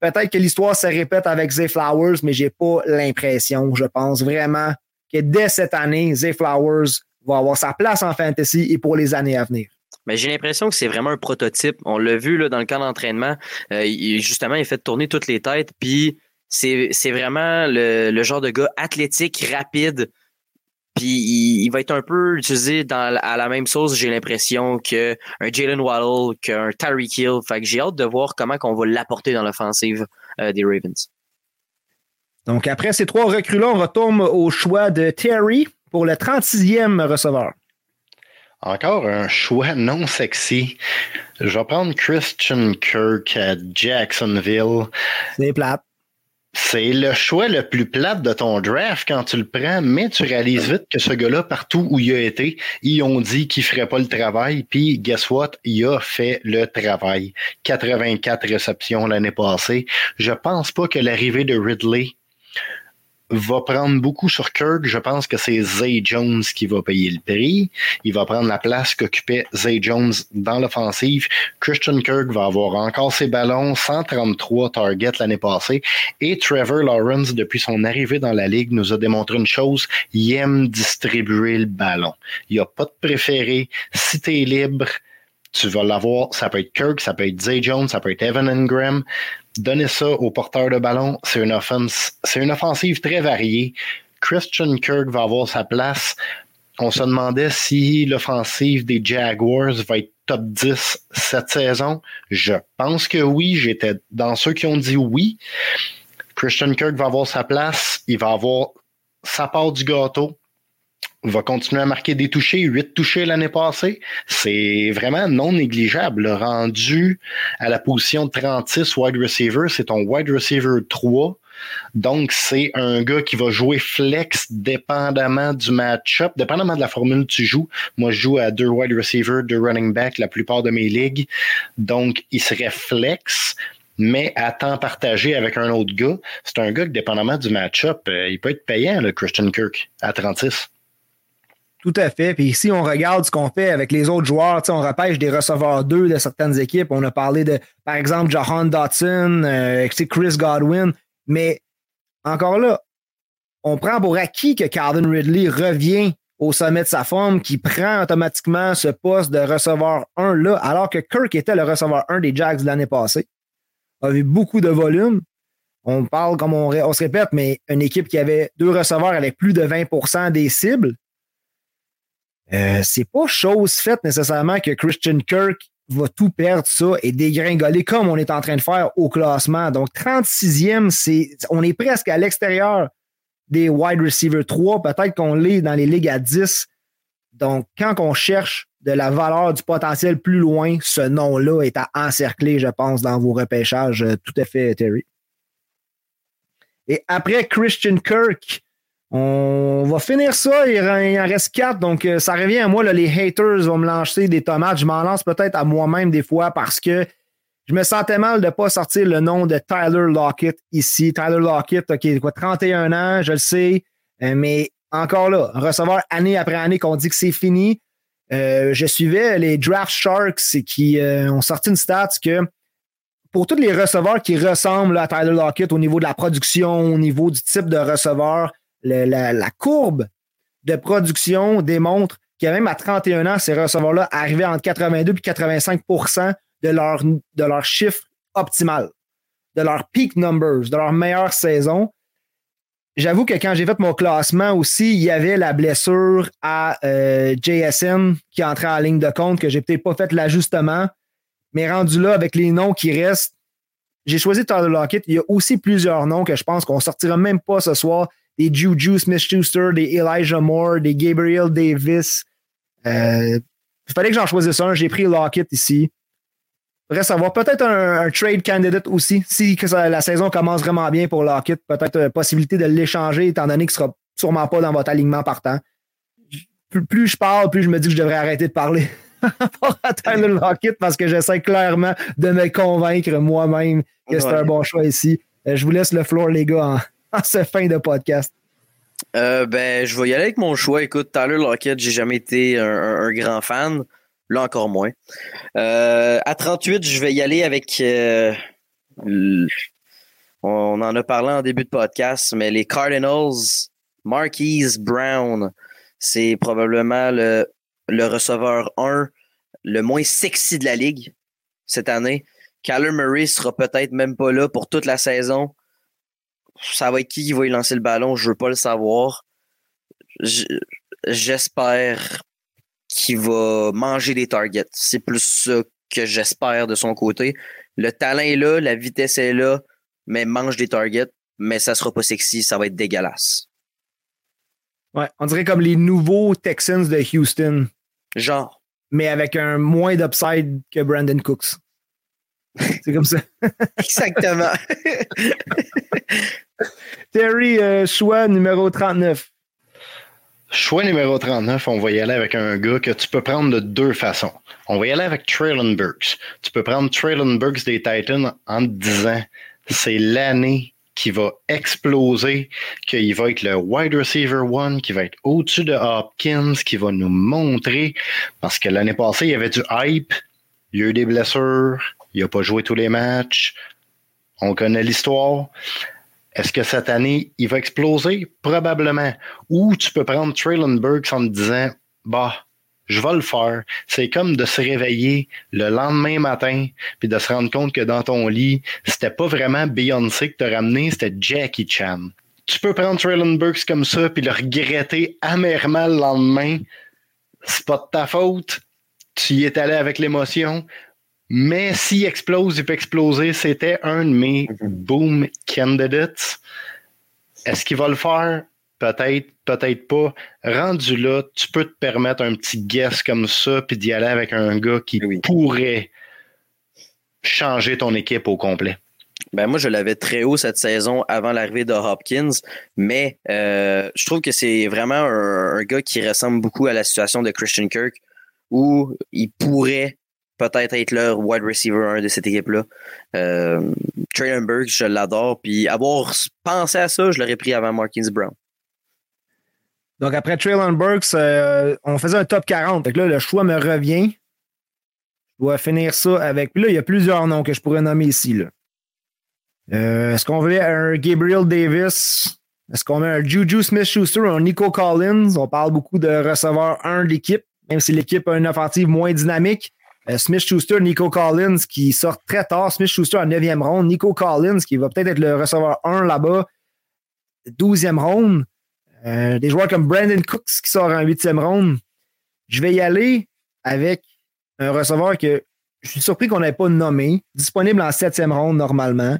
Peut-être que l'histoire se répète avec Zay Flowers, mais j'ai pas l'impression. Je pense vraiment que dès cette année, Zay Flowers va avoir sa place en fantasy et pour les années à venir. Mais j'ai l'impression que c'est vraiment un prototype. On l'a vu là, dans le camp d'entraînement. Euh, justement, il fait tourner toutes les têtes. Puis c'est vraiment le, genre de gars athlétique, rapide, puis il, va être un peu utilisé dans, à la même sauce, j'ai l'impression, qu'un Jalen Waddle, qu'un Tyreek Hill. Fait que j'ai hâte de voir comment on va l'apporter dans l'offensive euh, des Ravens. Donc après ces trois recrues-là, on retourne au choix de Terry pour le 36e receveur. Encore un choix non sexy. Je vais prendre Christian Kirk à Jacksonville. C'est plate. C'est le choix le plus plate de ton draft quand tu le prends, mais tu réalises vite que ce gars-là, partout où il a été, ils ont dit qu'il ferait pas le travail, puis guess what? Il a fait le travail. 84 réceptions l'année passée. Je pense pas que l'arrivée de Ridley va prendre beaucoup sur Kirk. Je pense que c'est Zay Jones qui va payer le prix. Il va prendre la place qu'occupait Zay Jones dans l'offensive. Christian Kirk va avoir encore ses ballons, 133 targets l'année passée. Et Trevor Lawrence, depuis son arrivée dans la ligue, nous a démontré une chose. Il aime distribuer le ballon. Il n'y a pas de préféré. Si libre, tu vas l'avoir. Ça peut être Kirk, ça peut être Zay Jones, ça peut être Evan Ingram. Donnez ça au porteur de ballon. C'est une offense, c'est une offensive très variée. Christian Kirk va avoir sa place. On se demandait si l'offensive des Jaguars va être top 10 cette saison. Je pense que oui. J'étais dans ceux qui ont dit oui. Christian Kirk va avoir sa place. Il va avoir sa part du gâteau va continuer à marquer des touchés, 8 touchés l'année passée. C'est vraiment non négligeable. Rendu à la position de 36 wide receiver, c'est ton wide receiver 3. Donc, c'est un gars qui va jouer flex dépendamment du match-up, dépendamment de la formule que tu joues. Moi, je joue à deux wide receivers, deux running backs la plupart de mes ligues. Donc, il serait flex, mais à temps partagé avec un autre gars. C'est un gars qui, dépendamment du match-up, euh, il peut être payant, le Christian Kirk, à 36. Tout à fait. Puis ici, on regarde ce qu'on fait avec les autres joueurs, on repêche des receveurs 2 de certaines équipes. On a parlé de, par exemple, Jahan Dotson, euh, Chris Godwin. Mais encore là, on prend pour acquis que Calvin Ridley revient au sommet de sa forme, qui prend automatiquement ce poste de receveur 1 là, alors que Kirk était le receveur 1 des Jags l'année passée. A eu beaucoup de volume. On parle, comme on, on, se répète, mais une équipe qui avait deux receveurs avec plus de 20% des cibles. Euh, c'est pas chose faite nécessairement que Christian Kirk va tout perdre ça et dégringoler comme on est en train de faire au classement. Donc, 36e, c'est, on est presque à l'extérieur des wide receivers 3. Peut-être qu'on l'est dans les ligues à 10. Donc, quand on cherche de la valeur du potentiel plus loin, ce nom-là est à encercler, je pense, dans vos repêchages. Euh, tout à fait, Terry. Et après Christian Kirk, on va finir ça. Il en reste quatre. Donc, euh, ça revient à moi. Là, les haters vont me lancer des tomates. Je m'en lance peut-être à moi-même des fois parce que je me sentais mal de ne pas sortir le nom de Tyler Lockett ici. Tyler Lockett, OK, quoi, 31 ans, je le sais. Euh, mais encore là, recevoir année après année qu'on dit que c'est fini. Euh, je suivais les Draft Sharks qui ont sorti une stat que pour tous les receveurs qui ressemblent à Tyler Lockett au niveau de la production, au niveau du type de receveur, la, courbe de production démontre que même à 31 ans, ces receveurs-là arrivaient entre 82 et 85 de leur, de leur chiffre optimal, de leur peak numbers, de leur meilleure saison. J'avoue que quand j'ai fait mon classement aussi, il y avait la blessure à euh, JSN qui entrait en ligne de compte, que j'ai peut-être pas fait l'ajustement. Mais rendu là, avec les noms qui restent, j'ai choisi Tyler Lockett. Il y a aussi plusieurs noms que je pense qu'on sortira même pas ce soir des Juju Smith-Schuster, des Elijah Moore, des Gabriel Davis. Euh, il fallait que j'en choisisse un. J'ai pris Lockett ici. Reste à voir. Peut-être un, trade candidate aussi. Si que la saison commence vraiment bien pour Lockett, peut-être une possibilité de l'échanger, étant donné qu'il ne sera sûrement pas dans votre alignement partant. Plus, plus, je parle, plus je me dis que je devrais arrêter de parler pour atteindre Lockett parce que j'essaie clairement de me convaincre moi-même que c'est un bon choix ici. Euh, je vous laisse le floor, les gars, en, en ce fin de podcast? Euh, ben, je vais y aller avec mon choix. Écoute, Tyler Lockett, j'ai jamais été un, grand fan. Là, encore moins. Euh, à 38, je vais y aller avec. Euh, on en a parlé en début de podcast, mais les Cardinals, Marquise Brown, c'est probablement le, le receveur 1 le moins sexy de la ligue cette année. Kyler Murray sera peut-être même pas là pour toute la saison ça va être qui qui va y lancer le ballon, je veux pas le savoir. J'espère qu'il va manger des targets. C'est plus ça que j'espère de son côté. Le talent est là, la vitesse est là, mais mange des targets, mais ça sera pas sexy, ça va être dégueulasse. Ouais, on dirait comme les nouveaux Texans de Houston. Genre. Mais avec un moins d'upside que Brandon Cooks. C'est comme ça. Exactement. Terry, euh, choix numéro 39. Choix numéro 39, on va y aller avec un gars que tu peux prendre de deux façons. On va y aller avec Traylon Burks. Tu peux prendre Traylon Burks des Titans en te disant c'est l'année qui va exploser, qu'il va être le wide receiver one, qui va être au-dessus de Hopkins, qui va nous montrer, parce que l'année passée, il y avait du hype, il y a eu des blessures, il n'a pas joué tous les matchs, on connaît l'histoire. Est-ce que cette année, il va exploser? Probablement. Ou tu peux prendre Traylon Burks en te disant, bah, je vais le faire. C'est comme de se réveiller le lendemain matin puis de se rendre compte que dans ton lit, c'était pas vraiment Beyoncé que t'as ramené, c'était Jackie Chan. Tu peux prendre Traylon Burks comme ça puis le regretter amèrement le lendemain. C'est pas de ta faute. Tu y es allé avec l'émotion. Mais s'il explose, il peut exploser. C'était un de mes boom candidates. Est-ce qu'il va le faire? Peut-être, peut-être pas. Rendu là, tu peux te permettre un petit guess comme ça, puis d'y aller avec un gars qui pourrait changer ton équipe au complet. Ben moi, je l'avais très haut cette saison avant l'arrivée de Hopkins, mais euh, je trouve que c'est vraiment un, un, gars qui ressemble beaucoup à la situation de Christian Kirk, où il pourrait peut-être être le wide receiver 1 de cette équipe-là. Euh, Traylon Burks, je l'adore. Puis avoir pensé à ça, je l'aurais pris avant Marquins Brown. Donc après Traylon Burks, euh, on faisait un top 40. Donc là, le choix me revient. Je dois finir ça avec. Puis là, il y a plusieurs noms que je pourrais nommer ici. Là. Euh, est-ce qu'on veut un Gabriel Davis? Est-ce qu'on met un Juju Smith-Schuster ou un Nico Collins? On parle beaucoup de receveur 1 de l'équipe, même si l'équipe a une offensive moins dynamique. Euh, Smith Schuster, Nico Collins qui sort très tard. Smith Schuster en 9e ronde. Nico Collins qui va peut-être être le receveur 1 là-bas. 12e ronde. Euh, des joueurs comme Brandon Cooks qui sort en 8e ronde. Je vais y aller avec un receveur que je suis surpris qu'on n'ait pas nommé. Disponible en 7e ronde normalement.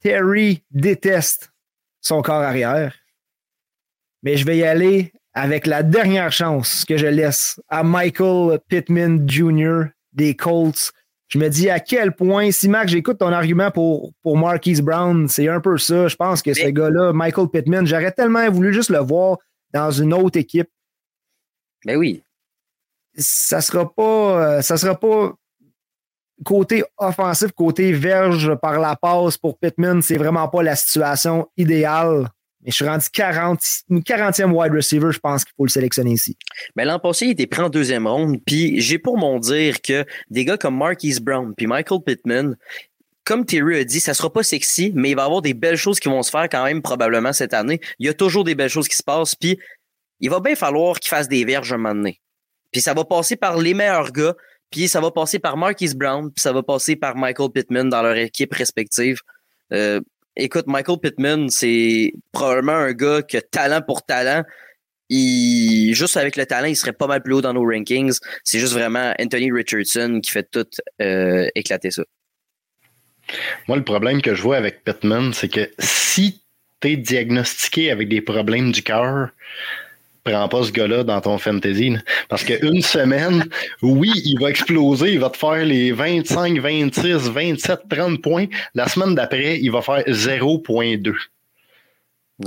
Terry déteste son corps arrière. Mais je vais y aller avec la dernière chance que je laisse à Michael Pittman Jr. des Colts. Je me dis à quel point, si Mac, j'écoute ton argument pour, pour Marquise Brown, c'est un peu ça. Je pense que ce gars-là, Michael Pittman, j'aurais tellement voulu juste le voir dans une autre équipe. Mais oui. Ça sera pas, ça sera pas côté offensif, côté verge par la passe pour Pittman, c'est vraiment pas la situation idéale mais je suis rendu 40, une 40e wide receiver, je pense qu'il faut le sélectionner ici. Mais l'an passé, il était pris en deuxième ronde. Puis j'ai pour mon dire que des gars comme Marquise Brown puis Michael Pittman, comme Terry a dit, ça sera pas sexy, mais il va y avoir des belles choses qui vont se faire quand même probablement cette année. Il y a toujours des belles choses qui se passent. Puis il va bien falloir qu'il fasse des verges un moment donné. Puis ça va passer par les meilleurs gars. Puis ça va passer par Marquise Brown. Puis ça va passer par Michael Pittman dans leur équipe respective. Euh, écoute, Michael Pittman, c'est probablement un gars qui a talent pour talent. Il, juste avec le talent, il serait pas mal plus haut dans nos rankings. C'est juste vraiment Anthony Richardson qui fait tout euh, éclater ça. Moi, le problème que je vois avec Pittman, c'est que si tu es diagnostiqué avec des problèmes du cœur, prends pas ce gars-là dans ton fantasy. Parce qu'une semaine, oui, il va exploser, il va te faire les 25, 26, 27, 30 points. La semaine d'après, il va faire 0.2.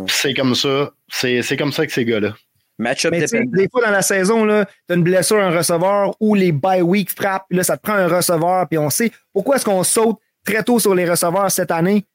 C'est comme ça. C'est comme ça que ces gars-là. Match-up Des fois dans la saison, tu as une blessure, un receveur ou les bye week frappent, là, ça te prend un receveur, puis on sait pourquoi est-ce qu'on saute très tôt sur les receveurs cette année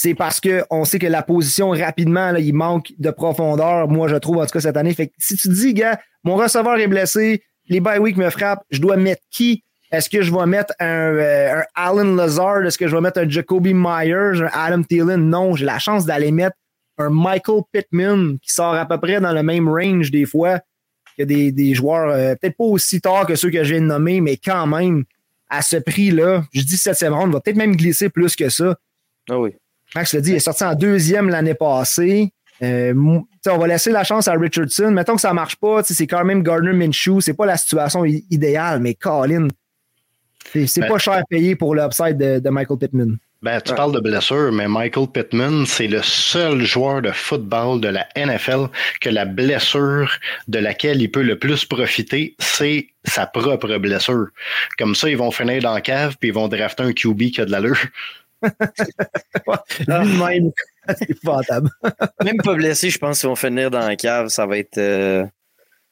c'est parce qu'on sait que la position rapidement, là, il manque de profondeur, moi je trouve en tout cas cette année. Fait que si tu dis, gars, mon receveur est blessé, les bye week me frappent, je dois mettre qui? Est-ce que je vais mettre un, euh, un Alan Lazard? Est-ce que je vais mettre un Jacoby Myers, un Adam Thielen? Non, j'ai la chance d'aller mettre un Michael Pittman qui sort à peu près dans le même range des fois que des, des joueurs, euh, peut-être pas aussi tard que ceux que j'ai nommés, mais quand même, à ce prix-là, je dis septième ronde, va peut-être même glisser plus que ça. Ah oui. Max le dit, il est sorti en deuxième l'année passée. Euh, on va laisser la chance à Richardson. Mettons que ça ne marche pas, c'est quand même Gardner Minshew. C'est pas la situation idéale, mais Colin, c'est ben, pas cher à payer pour l'upside de, de, Michael Pittman. Ben, tu parles de blessure, mais Michael Pittman, c'est le seul joueur de football de la NFL que la blessure de laquelle il peut le plus profiter, c'est sa propre blessure. Comme ça, ils vont finir dans la cave puis ils vont drafter un QB qui a de l'allure. Lui-même, c'est Même pas blessé, je pense qu'ils vont finir dans la cave. Ça va être, euh,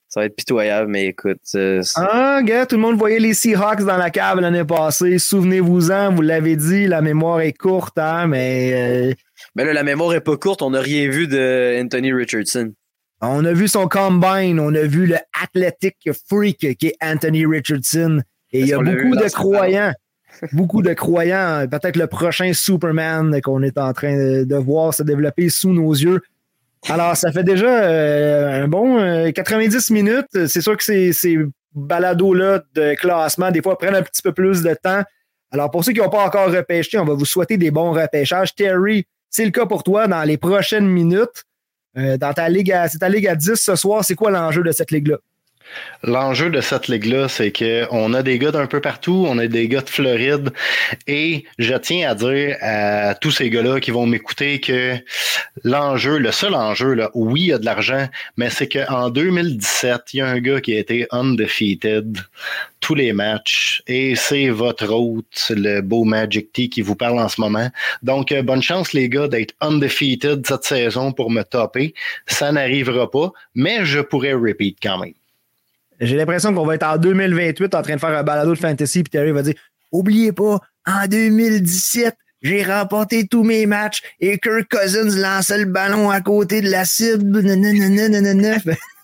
Ça va être pitoyable, mais écoute. Euh, ah, gars, tout le monde voyait les Seahawks dans la cave l'année passée. Souvenez-vous-en, vous l'avez dit, la mémoire est courte, hein, mais. Euh, mais là, la mémoire est pas courte. On n'a rien vu de Anthony Richardson. On a vu son combine, on a vu le athletic freak qui est Anthony Richardson. Et il y a beaucoup de croyants. Beaucoup de croyants. Peut-être le prochain Superman qu'on est en train de voir se développer sous nos yeux. Alors, ça fait déjà euh, un bon 90 euh, minutes. C'est sûr que ces, balados-là de classement, des fois, prennent un petit peu plus de temps. Alors, pour ceux qui n'ont pas encore repêché, on va vous souhaiter des bons repêchages. Terry, c'est le cas pour toi dans les prochaines minutes. Euh, dans ta ligue, c'est ta ligue à 10 ce soir. C'est quoi l'enjeu de cette ligue-là? L'enjeu de cette ligue-là, c'est qu'on a des gars d'un peu partout, on a des gars de Floride, et je tiens à dire à tous ces gars-là qui vont m'écouter que l'enjeu, le seul enjeu, là, oui, il y a de l'argent, mais c'est qu'en 2017, il y a un gars qui a été undefeated tous les matchs, et c'est votre hôte, le beau Magic T, qui vous parle en ce moment. Donc, euh, bonne chance, les gars, d'être undefeated cette saison pour me topper. Ça n'arrivera pas, mais je pourrais repeat quand même. J'ai l'impression qu'on va être en 2028 en train de faire un balado de fantasy, puis Terry va dire Oubliez pas, en 2017, j'ai remporté tous mes matchs et Kirk Cousins lançait le ballon à côté de la cible.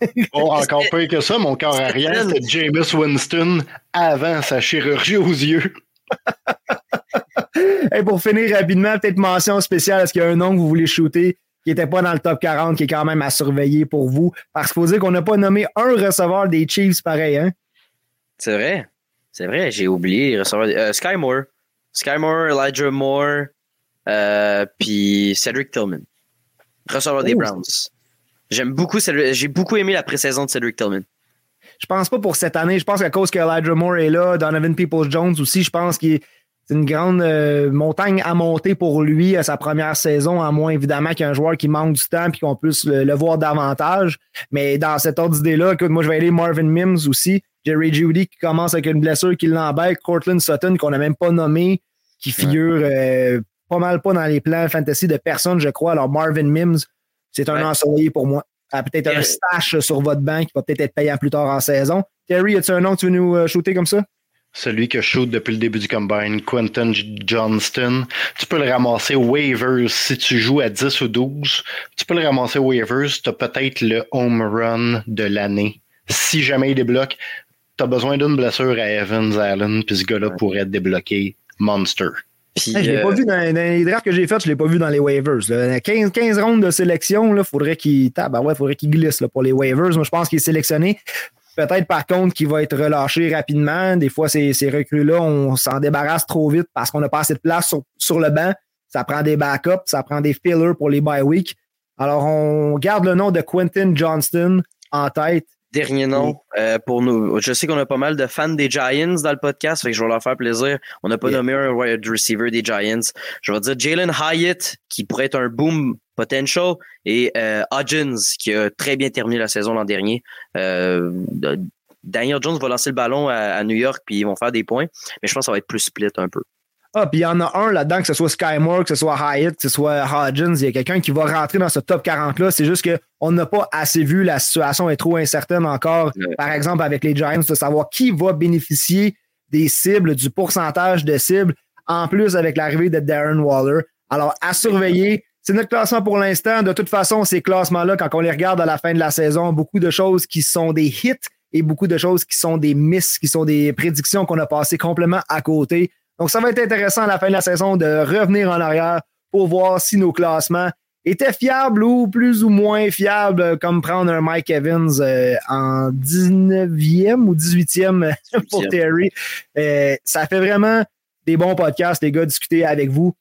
oh, encore pire que ça, mon corps arrière, c'était James Winston avant sa chirurgie aux yeux. et pour finir rapidement, peut-être mention spéciale, est-ce qu'il y a un nom que vous voulez shooter? Qui n'était pas dans le top 40, qui est quand même à surveiller pour vous. Parce qu'il faut dire qu'on n'a pas nommé un receveur des Chiefs pareil, hein? C'est vrai. C'est vrai, j'ai oublié receveur. Euh, Sky Moore. Sky Moore, Elijah Moore, euh, puis Cedric Tillman. Receveur des oh. Browns. J'aime beaucoup, j'ai beaucoup aimé la pré-saison de Cedric Tillman. Je pense pas pour cette année. Je pense qu'à cause que Elijah Moore est là, Donovan Peoples-Jones aussi, je pense qu'il est c'est une grande euh, montagne à monter pour lui à sa première saison, à moins évidemment qu'il y ait un joueur qui manque du temps et qu'on puisse le, voir davantage. Mais dans cette ordre d'idée-là, moi je vais aller Marvin Mims aussi, Jerry Judy qui commence avec une blessure qui l'embête, Cortland Sutton qu'on n'a même pas nommé, qui figure euh, pas mal pas dans les plans fantasy de personne, je crois. Alors Marvin Mims, c'est un ensoleillé pour moi. peut-être un stash sur votre banc qui va peut-être être payant plus tard en saison. Terry, as-tu un nom que tu veux nous euh, shooter comme ça? Celui que shoot depuis le début du combine, Quentin Johnston. Tu peux le ramasser waivers si tu joues à 10 ou 12. Tu peux le ramasser waivers. Tu as peut-être le home run de l'année. Si jamais il débloque, tu as besoin d'une blessure à Evans Allen, puis ce gars-là pourrait être débloqué monster. je l'ai pas euh, vu dans, les drafts que j'ai fait, je l'ai pas vu dans les waivers. 15, 15 rondes de sélection, il faudrait qu'il ouais, faudrait qu'il glisse pour les waivers. Moi, je pense qu'il est sélectionné. Peut-être par contre qu'il va être relâché rapidement. Des fois, ces, ces recrues-là, on s'en débarrasse trop vite parce qu'on n'a pas assez de place sur, le banc. Ça prend des backups, ça prend des fillers pour les bye week. Alors, on garde le nom de Quentin Johnston en tête. Dernier nom euh, pour nous. Je sais qu'on a pas mal de fans des Giants dans le podcast, fait que je vais leur faire plaisir. On n'a pas nommé un wide receiver des Giants. Je vais dire Jalen Hyatt, qui pourrait être un boom potential, et euh, Hodgins, qui a très bien terminé la saison l'an dernier. Euh, Daniel Jones va lancer le ballon à, New York, puis ils vont faire des points, mais je pense que ça va être plus split un peu. Ah, puis il y en a un là-dedans, que ce soit Skymore, que ce soit Hyatt, que ce soit Hodgins, il y a quelqu'un qui va rentrer dans ce top 40-là. C'est juste qu'on n'a pas assez vu, la situation est trop incertaine encore, par exemple avec les Giants, de savoir qui va bénéficier des cibles, du pourcentage de cibles, en plus avec l'arrivée de Darren Waller. Alors, à surveiller, c'est notre classement pour l'instant. De toute façon, ces classements-là, quand on les regarde à la fin de la saison, beaucoup de choses qui sont des hits et beaucoup de choses qui sont des misses, qui sont des prédictions qu'on a passées complètement à côté. Donc, ça va être intéressant à la fin de la saison de revenir en arrière pour voir si nos classements étaient fiables ou plus ou moins fiables, comme prendre un Mike Evans euh, en 19e ou 18e pour Terry. Euh, ça fait vraiment des bons podcasts, les gars, discuter avec vous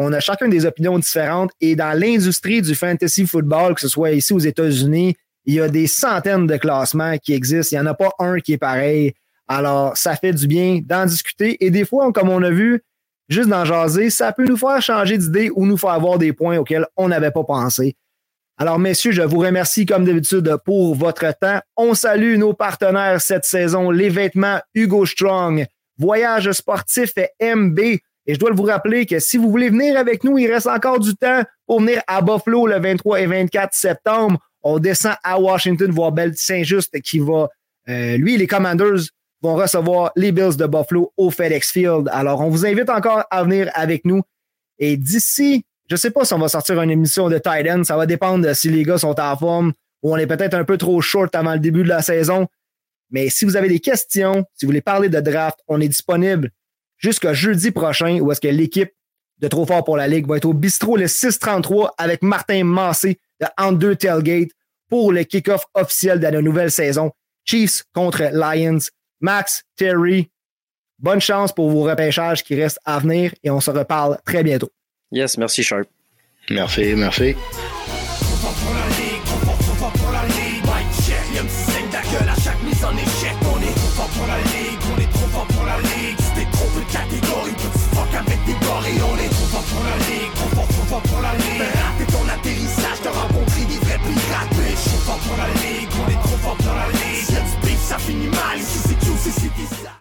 on a chacun des opinions différentes et dans l'industrie du fantasy football, que ce soit ici aux États-Unis, il y a des centaines de classements qui existent. Il n'y en a pas un qui est pareil. Alors, ça fait du bien d'en discuter. Et des fois, comme on a vu, juste d'en jaser, ça peut nous faire changer d'idée ou nous faire avoir des points auxquels on n'avait pas pensé. Alors, messieurs, je vous remercie comme d'habitude pour votre temps. On salue nos partenaires cette saison, les vêtements Hugo Strong, Voyage sportif et MB, et je dois vous rappeler que si vous voulez venir avec nous, il reste encore du temps pour venir à Buffalo le 23 et 24 septembre. On descend à Washington voir Belle Saint-Just qui va. Euh, lui, les Commanders vont recevoir les Bills de Buffalo au FedEx Field. Alors, on vous invite encore à venir avec nous. Et d'ici, je ne sais pas si on va sortir une émission de Titan. Ça va dépendre si les gars sont en forme ou on est peut-être un peu trop short avant le début de la saison. Mais si vous avez des questions, si vous voulez parler de draft, on est disponible jusqu'à jeudi prochain où est-ce que l'équipe de Trop Fort pour la Ligue va être au bistrot le 633 avec Martin Massé de Under Tailgate pour le kick-off officiel de la nouvelle saison. Chiefs contre Lions. Max, Terry, bonne chance pour vos repêchages qui restent à venir et on se reparle très bientôt. Yes, merci Sharp. Merci, merci.